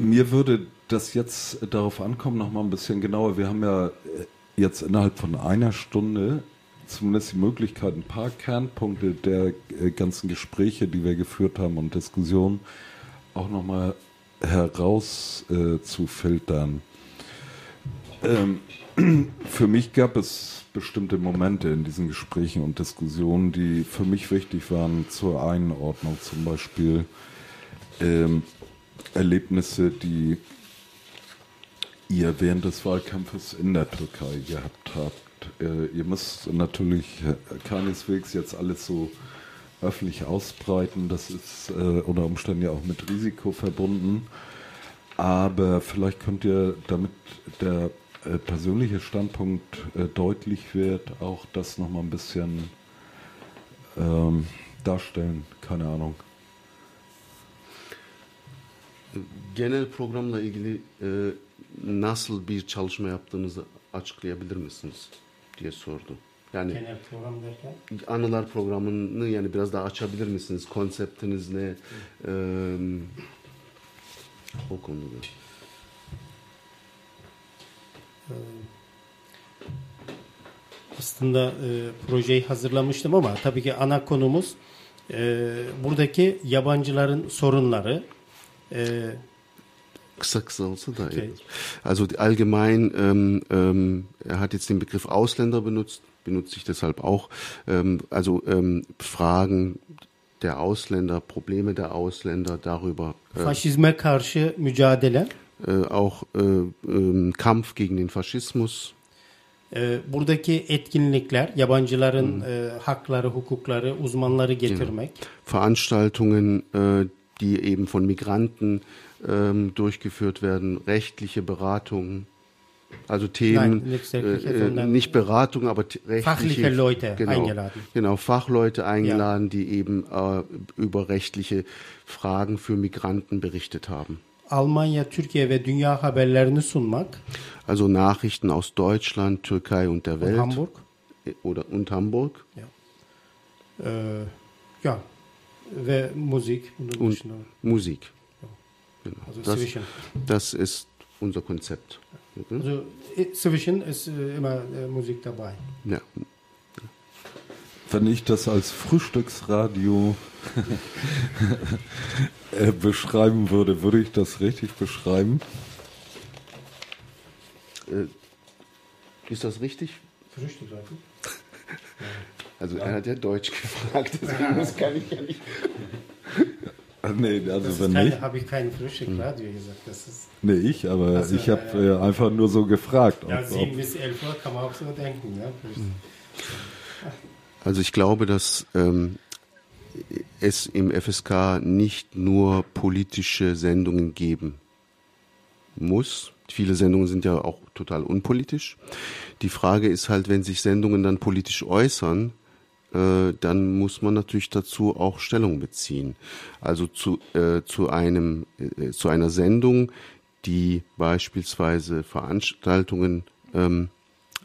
mir würde das jetzt darauf ankommen, noch mal ein bisschen genauer. Wir haben ja äh, jetzt innerhalb von einer Stunde zumindest die Möglichkeit, ein paar Kernpunkte der äh, ganzen Gespräche, die wir geführt haben und Diskussionen, auch noch mal herauszufiltern. Äh, ähm, für mich gab es bestimmte Momente in diesen Gesprächen und Diskussionen, die für mich wichtig waren zur Einordnung. Zum Beispiel ähm, Erlebnisse, die ihr während des Wahlkampfes in der Türkei gehabt habt. Äh, ihr müsst natürlich äh, keineswegs jetzt alles so öffentlich ausbreiten. Das ist äh, unter Umständen ja auch mit Risiko verbunden. Aber vielleicht könnt ihr, damit der äh, persönliche Standpunkt äh, deutlich wird, auch das nochmal ein bisschen ähm, darstellen. Keine Ahnung. Genel programla ilgili e, nasıl bir çalışma yaptığınızı açıklayabilir misiniz diye sordu. Yani Genel program derken. anılar programını yani biraz daha açabilir misiniz? Konseptiniz ne? Ee, o konuda. Aslında e, projeyi hazırlamıştım ama tabii ki ana konumuz e, buradaki yabancıların sorunları. E, Kısa kısa olsa da. Okay. Also allgemein, ähm, ähm, er hat jetzt den Begriff Ausländer benutzt, benutze ich deshalb auch. Ähm, also ähm, Fragen der Ausländer, Probleme der Ausländer, darüber äh, faşizme karşı mücadele. Äh, auch ähm, Kampf gegen den Faschismus. E, buradaki etkinlikler, yabancıların e, hakları, hukukları, uzmanları getirmek. Veranstaltungen, äh, die eben von Migranten ähm, durchgeführt werden, rechtliche Beratungen, also Themen, Nein, nicht äh, nicht Beratung, aber rechtliche, fachliche Leute genau, eingeladen. Genau, Fachleute eingeladen, die eben äh, über rechtliche Fragen für Migranten berichtet haben. Almanya, Türkiye ve dünya haberlerini sunmak. Also Nachrichten aus Deutschland, Türkei und der Welt. Hamburg. Äh, Oder, und Hamburg. E, ya ve müzik bunun Und dışında. Musik. Genau. Also Das, zwischen. das ist unser Konzept. Mhm. Also zwischen ist äh, immer äh, Musik dabei. Ja. Wenn ich das als Frühstücksradio äh, beschreiben würde, würde ich das richtig beschreiben? Ist das richtig? Frühstück, Leute. Also er hat ja Deutsch gefragt, deswegen das kann ich ja nicht. Nee, also wenn ist keine, nicht. habe ich kein Frühstückradio gesagt. Das ist Nee, ich, aber Also, ich habe äh, äh, einfach nur so gefragt. ja Ob, 7 ob, bis 11 Uhr kann man auch so denken. Ja? Also ich glaube, dass ähm, es im FSK nicht nur politische Sendungen geben muss. Viele Sendungen sind ja auch total unpolitisch. Die Frage ist halt, wenn sich Sendungen dann politisch äußern, äh, dann muss man natürlich dazu auch Stellung beziehen. Also zu, äh, zu einem, äh, zu einer Sendung, die beispielsweise Veranstaltungen ähm,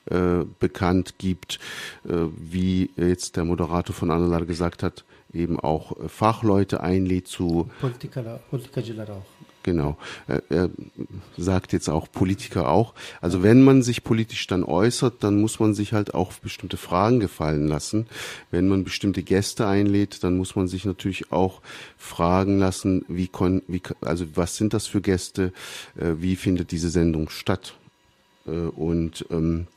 äh, bekannt gibt, äh, wie jetzt der Moderator von Analar gesagt hat, eben auch äh, Fachleute einlädt zu, Politikalar, Politikacılar auch. genau, er, er sagt jetzt auch Politiker auch. Also wenn man sich politisch dann äußert, dann muss man sich halt auch bestimmte Fragen gefallen lassen. Wenn man bestimmte Gäste einlädt, dann muss man sich natürlich auch fragen lassen, wie, kon, wie also was sind das für Gäste, äh, wie findet diese Sendung statt? Äh, und ähm,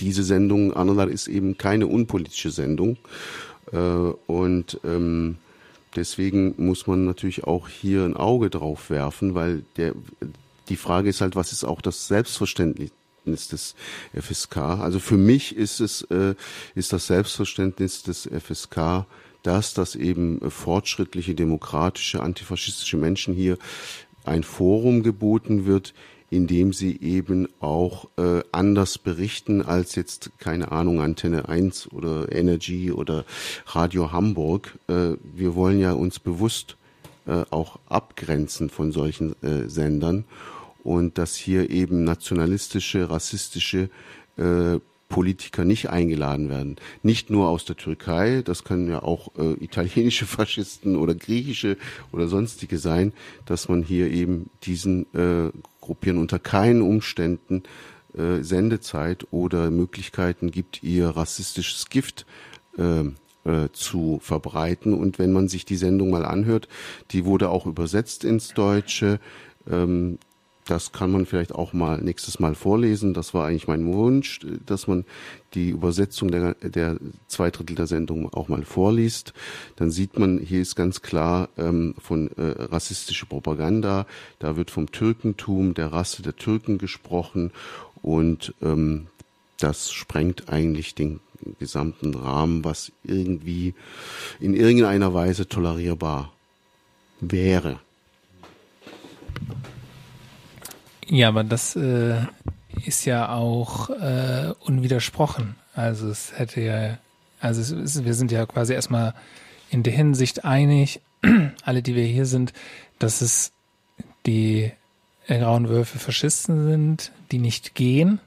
diese Sendung, Analar, ist eben keine unpolitische Sendung. Äh, und ähm, deswegen muss man natürlich auch hier ein Auge drauf werfen, weil der, die Frage ist halt, was ist auch das Selbstverständnis des FSK? Also für mich ist es äh, ist das Selbstverständnis des FSK, dass das eben fortschrittliche, demokratische, antifaschistische Menschen hier ein Forum geboten wird, indem sie eben auch äh, anders berichten als jetzt, keine Ahnung, Antenne 1 oder Energy oder Radio Hamburg. Äh, wir wollen ja uns bewusst äh, auch abgrenzen von solchen äh, Sendern und dass hier eben nationalistische, rassistische äh, Politiker nicht eingeladen werden. Nicht nur aus der Türkei, das können ja auch äh, italienische Faschisten oder griechische oder sonstige sein, dass man hier eben diesen äh, Gruppieren unter keinen Umständen äh, Sendezeit oder Möglichkeiten gibt, ihr rassistisches Gift äh, äh, zu verbreiten. Und wenn man sich die Sendung mal anhört, die wurde auch übersetzt ins Deutsche. Ähm, das kann man vielleicht auch mal nächstes Mal vorlesen. Das war eigentlich mein Wunsch, dass man die Übersetzung der, der zwei Drittel der Sendung auch mal vorliest. Dann sieht man, hier ist ganz klar ähm, von äh, rassistischer Propaganda. Da wird vom Türkentum, der Rasse der Türken gesprochen und ähm, das sprengt eigentlich den gesamten Rahmen, was irgendwie in irgendeiner Weise tolerierbar wäre. Ja, aber das äh, ist ja auch äh, unwidersprochen. Also es hätte ja, also es ist, wir sind ja quasi erstmal in der Hinsicht einig, alle, die wir hier sind, dass es die grauen Wölfe Faschisten sind, die nicht gehen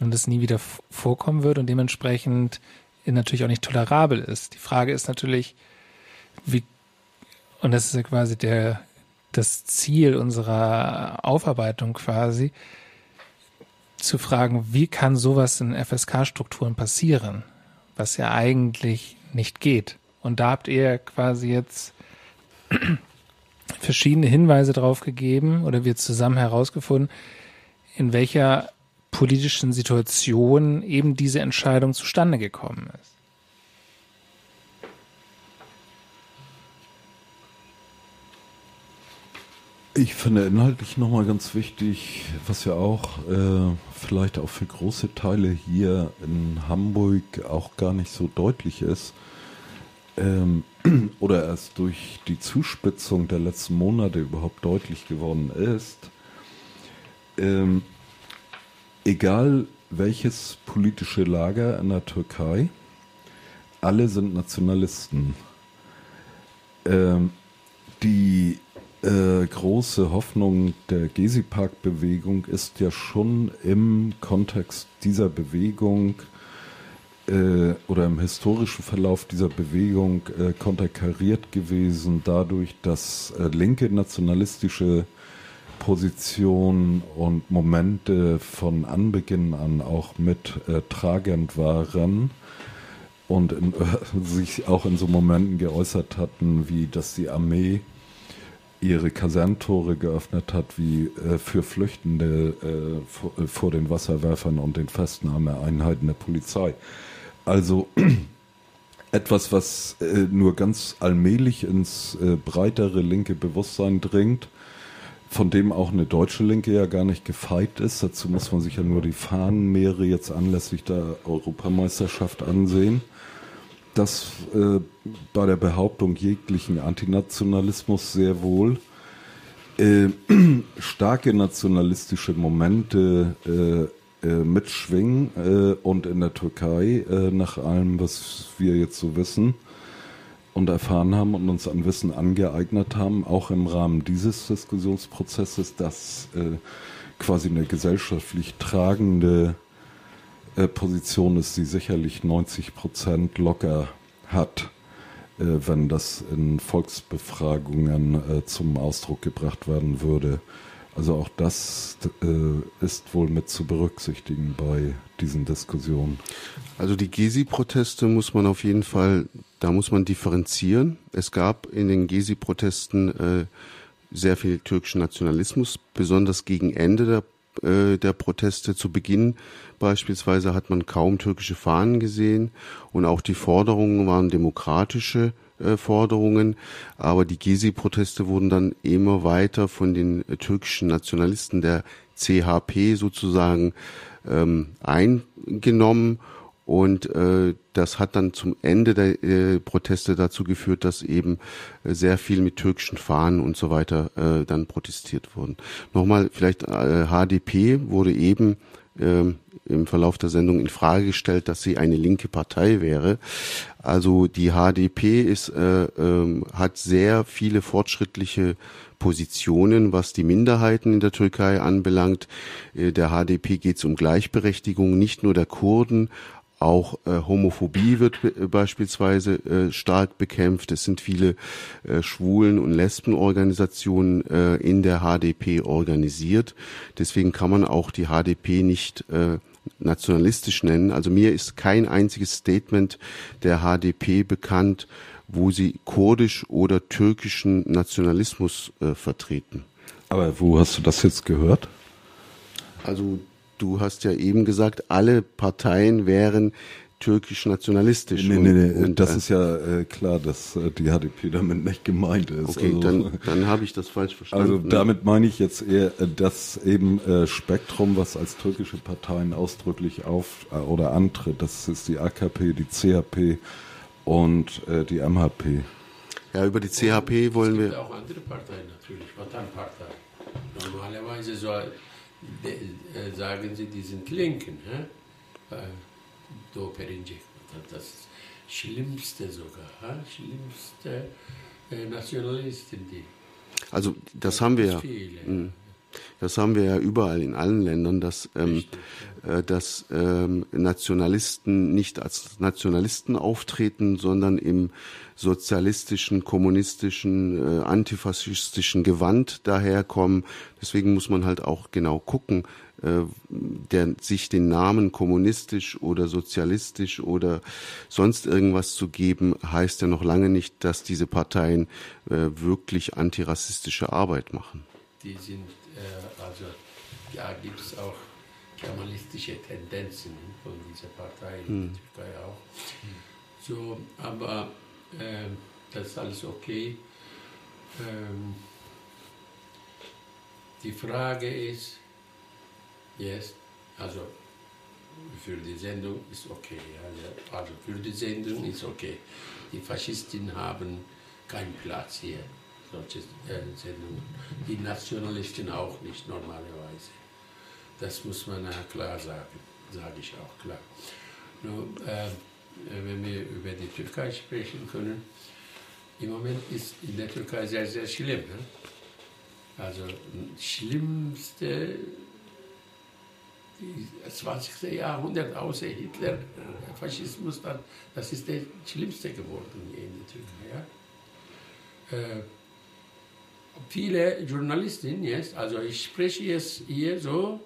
und es nie wieder vorkommen wird und dementsprechend natürlich auch nicht tolerabel ist. Die Frage ist natürlich, wie, und das ist ja quasi der das Ziel unserer Aufarbeitung quasi, zu fragen, wie kann sowas in FSK-Strukturen passieren, was ja eigentlich nicht geht. Und da habt ihr quasi jetzt verschiedene Hinweise drauf gegeben oder wir zusammen herausgefunden, in welcher politischen Situation eben diese Entscheidung zustande gekommen ist. Ich finde inhaltlich nochmal ganz wichtig, was ja auch äh, vielleicht auch für große Teile hier in Hamburg auch gar nicht so deutlich ist, ähm, oder erst durch die Zuspitzung der letzten Monate überhaupt deutlich geworden ist, ähm, egal welches politische Lager in der Türkei, alle sind Nationalisten. Ähm, die äh, große Hoffnung der Gezi-Park-Bewegung ist ja schon im Kontext dieser Bewegung äh, oder im historischen Verlauf dieser Bewegung äh, konterkariert gewesen, dadurch, dass äh, linke nationalistische Positionen und Momente von Anbeginn an auch mit äh, tragend waren und in, sich auch in so Momenten geäußert hatten, wie dass die Armee ihre Kaserntore geöffnet hat, wie äh, für Flüchtende äh, vor, äh, vor, den Wasserwerfern und den Festnahmeeinheiten der Polizei. Also etwas, was äh, nur ganz allmählich ins äh, breitere linke Bewusstsein dringt, von dem auch eine deutsche Linke ja gar nicht gefeit ist. Dazu muss man sich ja nur die Fahnenmeere jetzt anlässlich der Europameisterschaft ansehen das äh, bei der Behauptung jeglichen Antinationalismus sehr wohl äh, starke nationalistische Momente äh, äh mitschwingen äh, und in der Türkei, äh, nach allem, was wir jetzt so wissen und erfahren haben und uns an Wissen angeeignet haben, auch im Rahmen dieses Diskussionsprozesses, dass quasi eine gesellschaftlich tragende Position ist, die sicherlich 90 Prozent locker hat, äh, wenn das in Volksbefragungen äh, zum Ausdruck gebracht werden würde. Also auch das äh, ist wohl mit zu berücksichtigen bei diesen Diskussionen. Also die Gezi-Proteste muss man auf jeden Fall, da muss man differenzieren. Es gab in den Gezi-Protesten äh, sehr viel türkischen Nationalismus, besonders gegen Ende der äh, der Proteste zu Beginn. Beispielsweise hat man kaum türkische Fahnen gesehen und auch die Forderungen waren demokratische äh, Forderungen, aber die Gezi-Proteste wurden dann immer weiter von den äh, türkischen Nationalisten der CHP sozusagen ähm, eingenommen und äh, das hat dann zum Ende der äh, Proteste dazu geführt, dass eben äh, sehr viel mit türkischen Fahnen und so weiter äh, dann protestiert wurden. Nochmal, vielleicht äh, HDP wurde eben äh, im Verlauf der Sendung in Frage gestellt, dass sie eine linke Partei wäre. Also die HDP ist, äh, äh, hat sehr viele fortschrittliche Positionen, was die Minderheiten in der Türkei anbelangt. Äh, der HDP geht es um Gleichberechtigung nicht nur der Kurden, auch äh, Homophobie wird äh, beispielsweise äh, stark bekämpft. Es sind viele äh, Schwulen- und Lesbenorganisationen äh, in der HDP organisiert. Deswegen kann man auch die HDP nicht äh, nationalistisch nennen. Also mir ist kein einziges Statement der HDP bekannt, wo sie kurdisch oder türkischen Nationalismus äh, vertreten. Aber wo hast du das jetzt gehört? Also du hast ja eben gesagt, alle Parteien wären türkisch-nationalistisch. Nee, nee, nee, und, das äh, ist ja äh, klar, dass äh, die HDP damit nicht gemeint ist. Okay, also, dann, dann habe ich das falsch verstanden. Also damit meine ich jetzt eher äh, das eben äh, Spektrum, was als türkische Parteien ausdrücklich auf äh, oder antritt. Das ist die AKP, die CHP und äh, die MHP. Ja, über die CHP wollen wir. Es gibt auch andere Parteien natürlich, Partei. Normalerweise soll äh, sagen sie, die sind Linken. Hä? Do Das Schlimmste sogar. Hä? Schlimmste äh, Nationalistin, die. Also das haben wir ja. Hm. Das haben wir ja überall in allen Ländern, dass, ähm, äh, dass ähm, Nationalisten nicht als Nationalisten auftreten, sondern im sozialistischen, kommunistischen, äh, antifaschistischen Gewand daherkommen. Deswegen muss man halt auch genau gucken, äh, der, sich den Namen kommunistisch oder sozialistisch oder sonst irgendwas zu geben, heißt ja noch lange nicht, dass diese Parteien äh, wirklich antirassistische Arbeit machen. Die sind, äh, also ja, gibt es auch kemalistische Tendenzen von dieser Partei in hm. der Türkei auch. So, aber ähm, das ist alles okay. Ähm, die Frage ist jetzt, also für die Sendung ist okay. Also für die Sendung ist okay. Die Faschisten haben keinen Platz hier, solche äh, Sendungen. Die Nationalisten auch nicht normalerweise. Das muss man klar sagen, sage ich auch klar. Nur, äh, wenn wir über die Türkei sprechen können, im Moment ist in der Türkei sehr, sehr schlimm. Ne? Also schlimmste das 20. Jahrhundert außer Hitler, äh, Faschismus, dann, das ist der schlimmste geworden in der Türkei. Ja? Äh, viele Journalisten jetzt, also ich spreche jetzt hier so,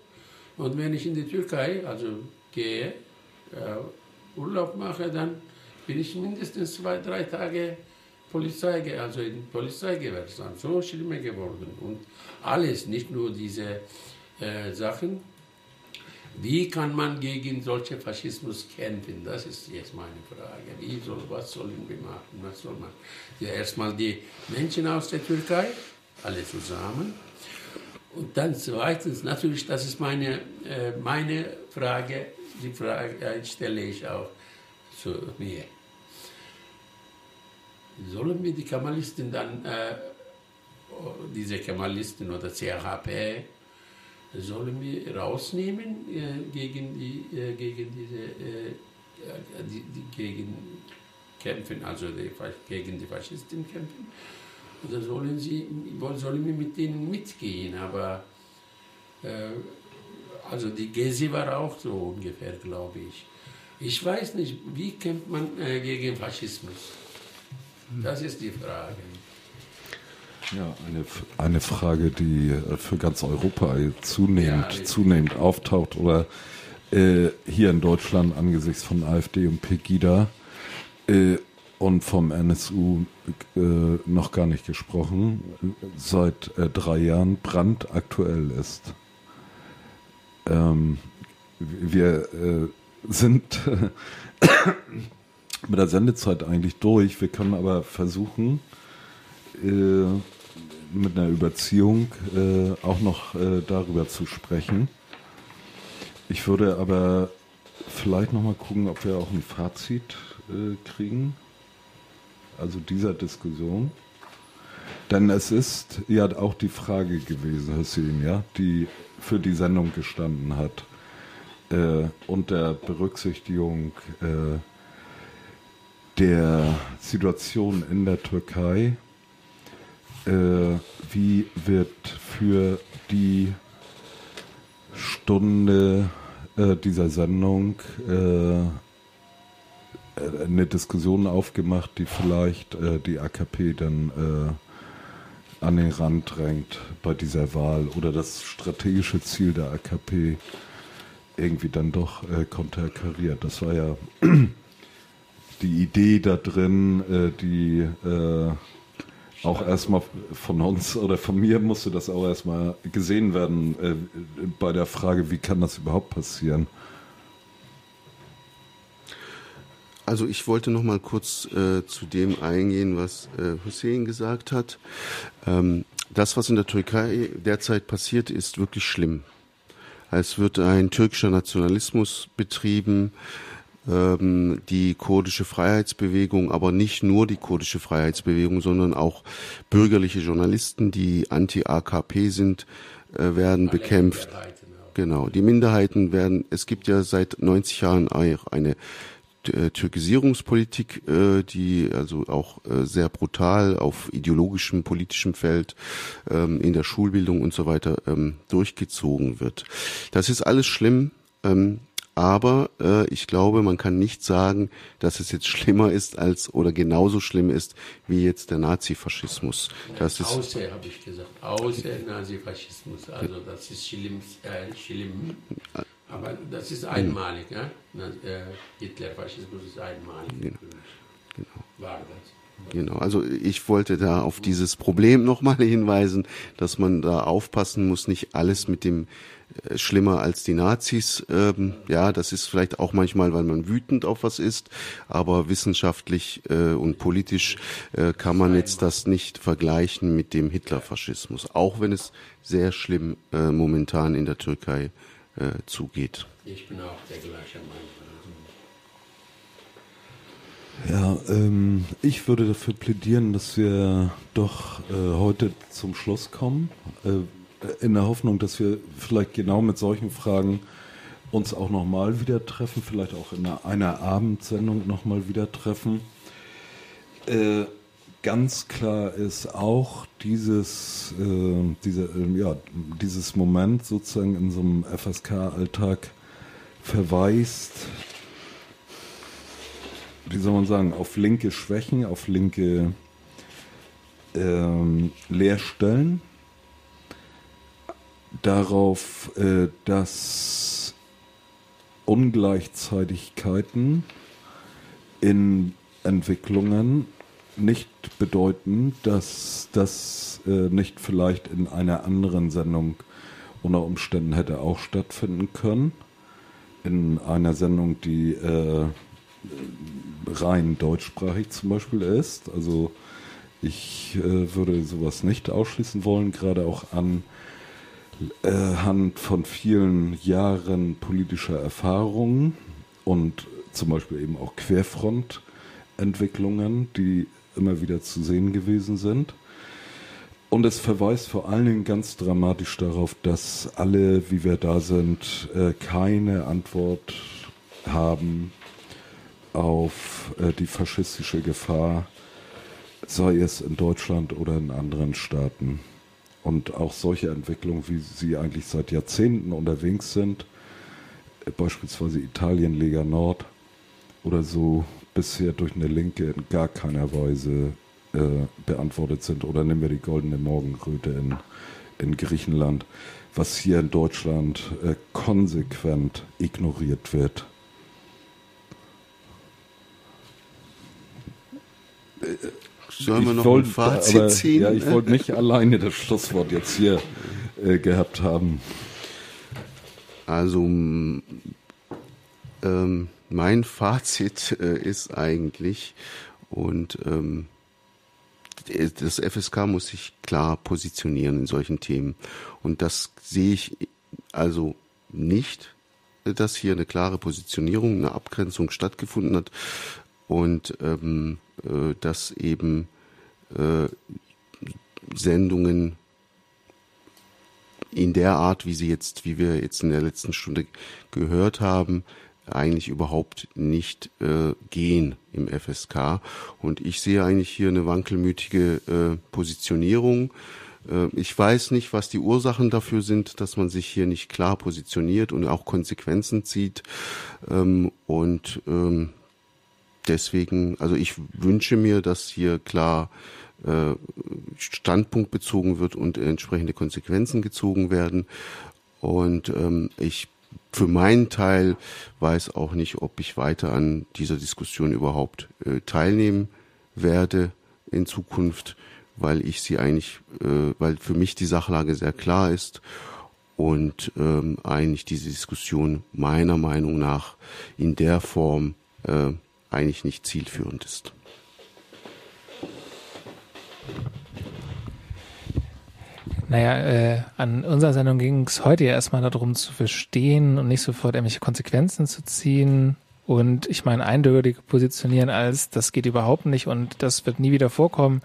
und wenn ich in die Türkei also gehe, äh, Urlaub mache, dann bin ich mindestens zwei, drei Tage Polizei, also in Polizeigewächsern. So schlimm geworden. Und alles, nicht nur diese äh, Sachen. Wie kann man gegen solche Faschismus kämpfen? Das ist jetzt meine Frage. Wie soll, was sollen wir machen? Was soll man? Ja, erstmal die Menschen aus der Türkei, alle zusammen. Und dann zweitens, natürlich, das ist meine, äh, meine Frage, die Frage stelle ich auch zu mir. Sollen wir die Kemalisten dann, äh, diese Kemalisten oder CHP, sollen wir rausnehmen äh, gegen, die, äh, gegen diese, äh, die, die, gegen kämpfen, also die, gegen die Faschisten kämpfen? Oder sollen, sie, sollen wir mit denen mitgehen? Aber äh, also die Gezi war auch so ungefähr, glaube ich. Ich weiß nicht, wie kämpft man äh, gegen Faschismus? Das ist die Frage. Ja, eine, eine Frage, die äh, für ganz Europa zunehmend, ja, zunehmend auftaucht oder äh, hier in Deutschland angesichts von AfD und Pegida äh, und vom NSU äh, noch gar nicht gesprochen, seit äh, drei Jahren brandaktuell ist. Ähm, wir äh, sind mit der Sendezeit eigentlich durch. Wir können aber versuchen, äh, mit einer Überziehung äh, auch noch äh, darüber zu sprechen. Ich würde aber vielleicht noch mal gucken, ob wir auch ein Fazit äh, kriegen. Also dieser Diskussion. Denn es ist ja auch die Frage gewesen, Hussein, ja, die für die Sendung gestanden hat. Äh, unter Berücksichtigung äh, der Situation in der Türkei, äh, wie wird für die Stunde äh, dieser Sendung äh, eine Diskussion aufgemacht, die vielleicht äh, die AKP dann an den Rand drängt bei dieser Wahl oder das strategische Ziel der AKP irgendwie dann doch äh, konterkariert. Das war ja die Idee da drin, äh, die äh, auch erstmal von uns oder von mir musste das auch erstmal gesehen werden äh, bei der Frage, wie kann das überhaupt passieren? Also ich wollte noch mal kurz äh, zu dem eingehen, was äh, Hussein gesagt hat. Ähm, das, was in der Türkei derzeit passiert, ist wirklich schlimm. Es wird ein türkischer Nationalismus betrieben, ähm, die kurdische Freiheitsbewegung, aber nicht nur die kurdische Freiheitsbewegung, sondern auch bürgerliche Journalisten, die anti-AKP sind, äh, werden Alle bekämpft. Genau, die Minderheiten werden, es gibt ja seit 90 Jahren auch eine Türkisierungspolitik, äh, die also auch äh, sehr brutal auf ideologischem, politischem Feld ähm, in der Schulbildung und so weiter ähm, durchgezogen wird. Das ist alles schlimm. Ähm, aber äh, ich glaube, man kann nicht sagen, dass es jetzt schlimmer ist als oder genauso schlimm ist wie jetzt der Nazifaschismus. Das ist außer, habe ich gesagt, außer Nazifaschismus. Also das ist schlimm, äh, schlimm. Das ist einmalig. Ja? Äh, Hitlerfaschismus ist einmalig. Genau. genau. War das. Genau, also ich wollte da auf dieses Problem nochmal hinweisen, dass man da aufpassen muss, nicht alles mit dem äh, schlimmer als die Nazis. Ähm, ja, das ist vielleicht auch manchmal, weil man wütend auf was ist, aber wissenschaftlich äh, und politisch äh, kann man jetzt das nicht vergleichen mit dem Hitlerfaschismus, auch wenn es sehr schlimm äh, momentan in der Türkei äh, zugeht. Ich bin auch der gleiche Meinung. Ja, ähm, ich würde dafür plädieren, dass wir doch äh, heute zum Schluss kommen. Äh, in der Hoffnung, dass wir vielleicht genau mit solchen Fragen uns auch nochmal wieder treffen, vielleicht auch in einer, einer Abendsendung nochmal wieder treffen. Äh, ganz klar ist auch dieses, äh, diese, äh, ja, dieses Moment sozusagen in so einem FSK-Alltag verweist, wie soll man sagen, auf linke Schwächen, auf linke ähm, Leerstellen. Darauf, äh, dass Ungleichzeitigkeiten in Entwicklungen nicht bedeuten, dass das äh, nicht vielleicht in einer anderen Sendung unter Umständen hätte auch stattfinden können. In einer Sendung, die äh, rein deutschsprachig zum Beispiel ist. Also ich äh, würde sowas nicht ausschließen wollen, gerade auch an äh, von vielen Jahren politischer Erfahrungen und zum Beispiel eben auch Querfrontentwicklungen, die immer wieder zu sehen gewesen sind. Und es verweist vor allen Dingen ganz dramatisch darauf, dass alle, wie wir da sind, äh, keine Antwort haben auf äh, die faschistische Gefahr, sei es in Deutschland oder in anderen Staaten. Und auch solche Entwicklungen, wie sie eigentlich seit Jahrzehnten unterwegs sind, äh, beispielsweise Italien, Lega Nord oder so, bisher durch eine Linke in gar keiner Weise äh, beantwortet sind. Oder nehmen wir die goldene Morgenröte in, in Griechenland, was hier in Deutschland äh, konsequent ignoriert wird. Sollen wir noch wollt, ein Fazit aber, ziehen? Ja, ich wollte nicht alleine das Schlusswort jetzt hier äh, gehabt haben. Also, ähm, mein Fazit äh, ist eigentlich, und ähm, das FSK muss sich klar positionieren in solchen Themen. Und das sehe ich also nicht, dass hier eine klare Positionierung, eine Abgrenzung stattgefunden hat und ähm, äh, dass eben äh, Sendungen in der Art, wie sie jetzt, wie wir jetzt in der letzten Stunde gehört haben, eigentlich überhaupt nicht äh, gehen im FSK. Und ich sehe eigentlich hier eine wankelmütige äh, Positionierung. Äh, ich weiß nicht, was die Ursachen dafür sind, dass man sich hier nicht klar positioniert und auch Konsequenzen zieht. Ähm, und ähm, deswegen, also ich wünsche mir, dass hier klar äh, Standpunkt bezogen wird und entsprechende Konsequenzen gezogen werden. Und ähm, ich für meinen Teil weiß auch nicht, ob ich weiter an dieser Diskussion überhaupt äh, teilnehmen werde in Zukunft, weil ich sie eigentlich, äh, weil für mich die Sachlage sehr klar ist und ähm, eigentlich diese Diskussion meiner Meinung nach in der Form äh, eigentlich nicht zielführend ist. Naja, äh, an unserer Sendung ging es heute ja erstmal darum zu verstehen und nicht sofort irgendwelche Konsequenzen zu ziehen. Und ich meine, eindeutig positionieren als, das geht überhaupt nicht und das wird nie wieder vorkommen.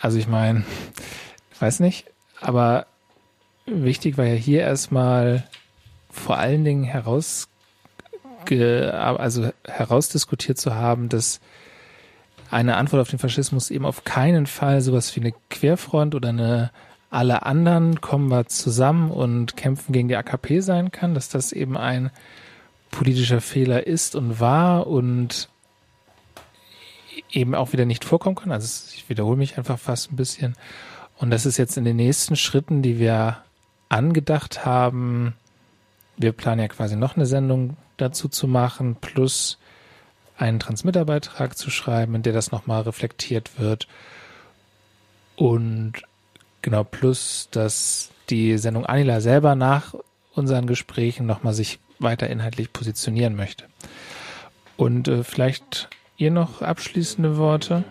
Also ich meine, weiß nicht, aber wichtig war ja hier erstmal vor allen Dingen heraus, also herausdiskutiert zu haben, dass eine Antwort auf den Faschismus eben auf keinen Fall sowas wie eine Querfront oder eine alle anderen kommen wir zusammen und kämpfen gegen die AKP sein kann, dass das eben ein politischer Fehler ist und war und eben auch wieder nicht vorkommen kann. Also ich wiederhole mich einfach fast ein bisschen. Und das ist jetzt in den nächsten Schritten, die wir angedacht haben. Wir planen ja quasi noch eine Sendung dazu zu machen, plus einen Transmitterbeitrag zu schreiben, in der das nochmal reflektiert wird. Und Genau, plus, dass die Sendung Anila selber nach unseren Gesprächen nochmal sich weiter inhaltlich positionieren möchte. Und äh, vielleicht ihr noch abschließende Worte?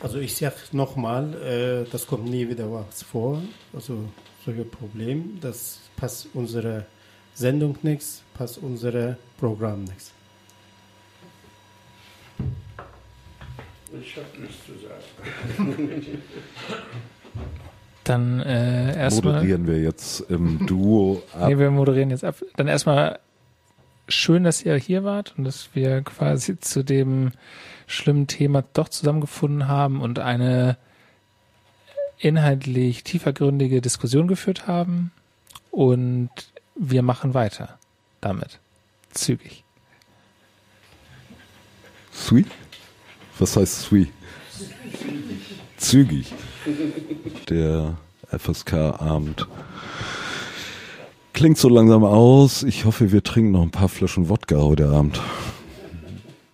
Also ich sage nochmal, äh, das kommt nie wieder was vor. Also solche Problem, das passt unsere Sendung nichts, passt unsere Programm nichts. Ich habe nichts zu sagen. Dann äh, erstmal. Moderieren wir jetzt im Duo ab. Nee, wir moderieren jetzt ab. Dann erstmal schön, dass ihr hier wart und dass wir quasi zu dem schlimmen Thema doch zusammengefunden haben und eine inhaltlich tiefergründige Diskussion geführt haben. Und wir machen weiter damit. Zügig. Sweet. Was heißt Sweet? Zügig. Der FSK-Abend klingt so langsam aus. Ich hoffe, wir trinken noch ein paar Flaschen Wodka heute Abend.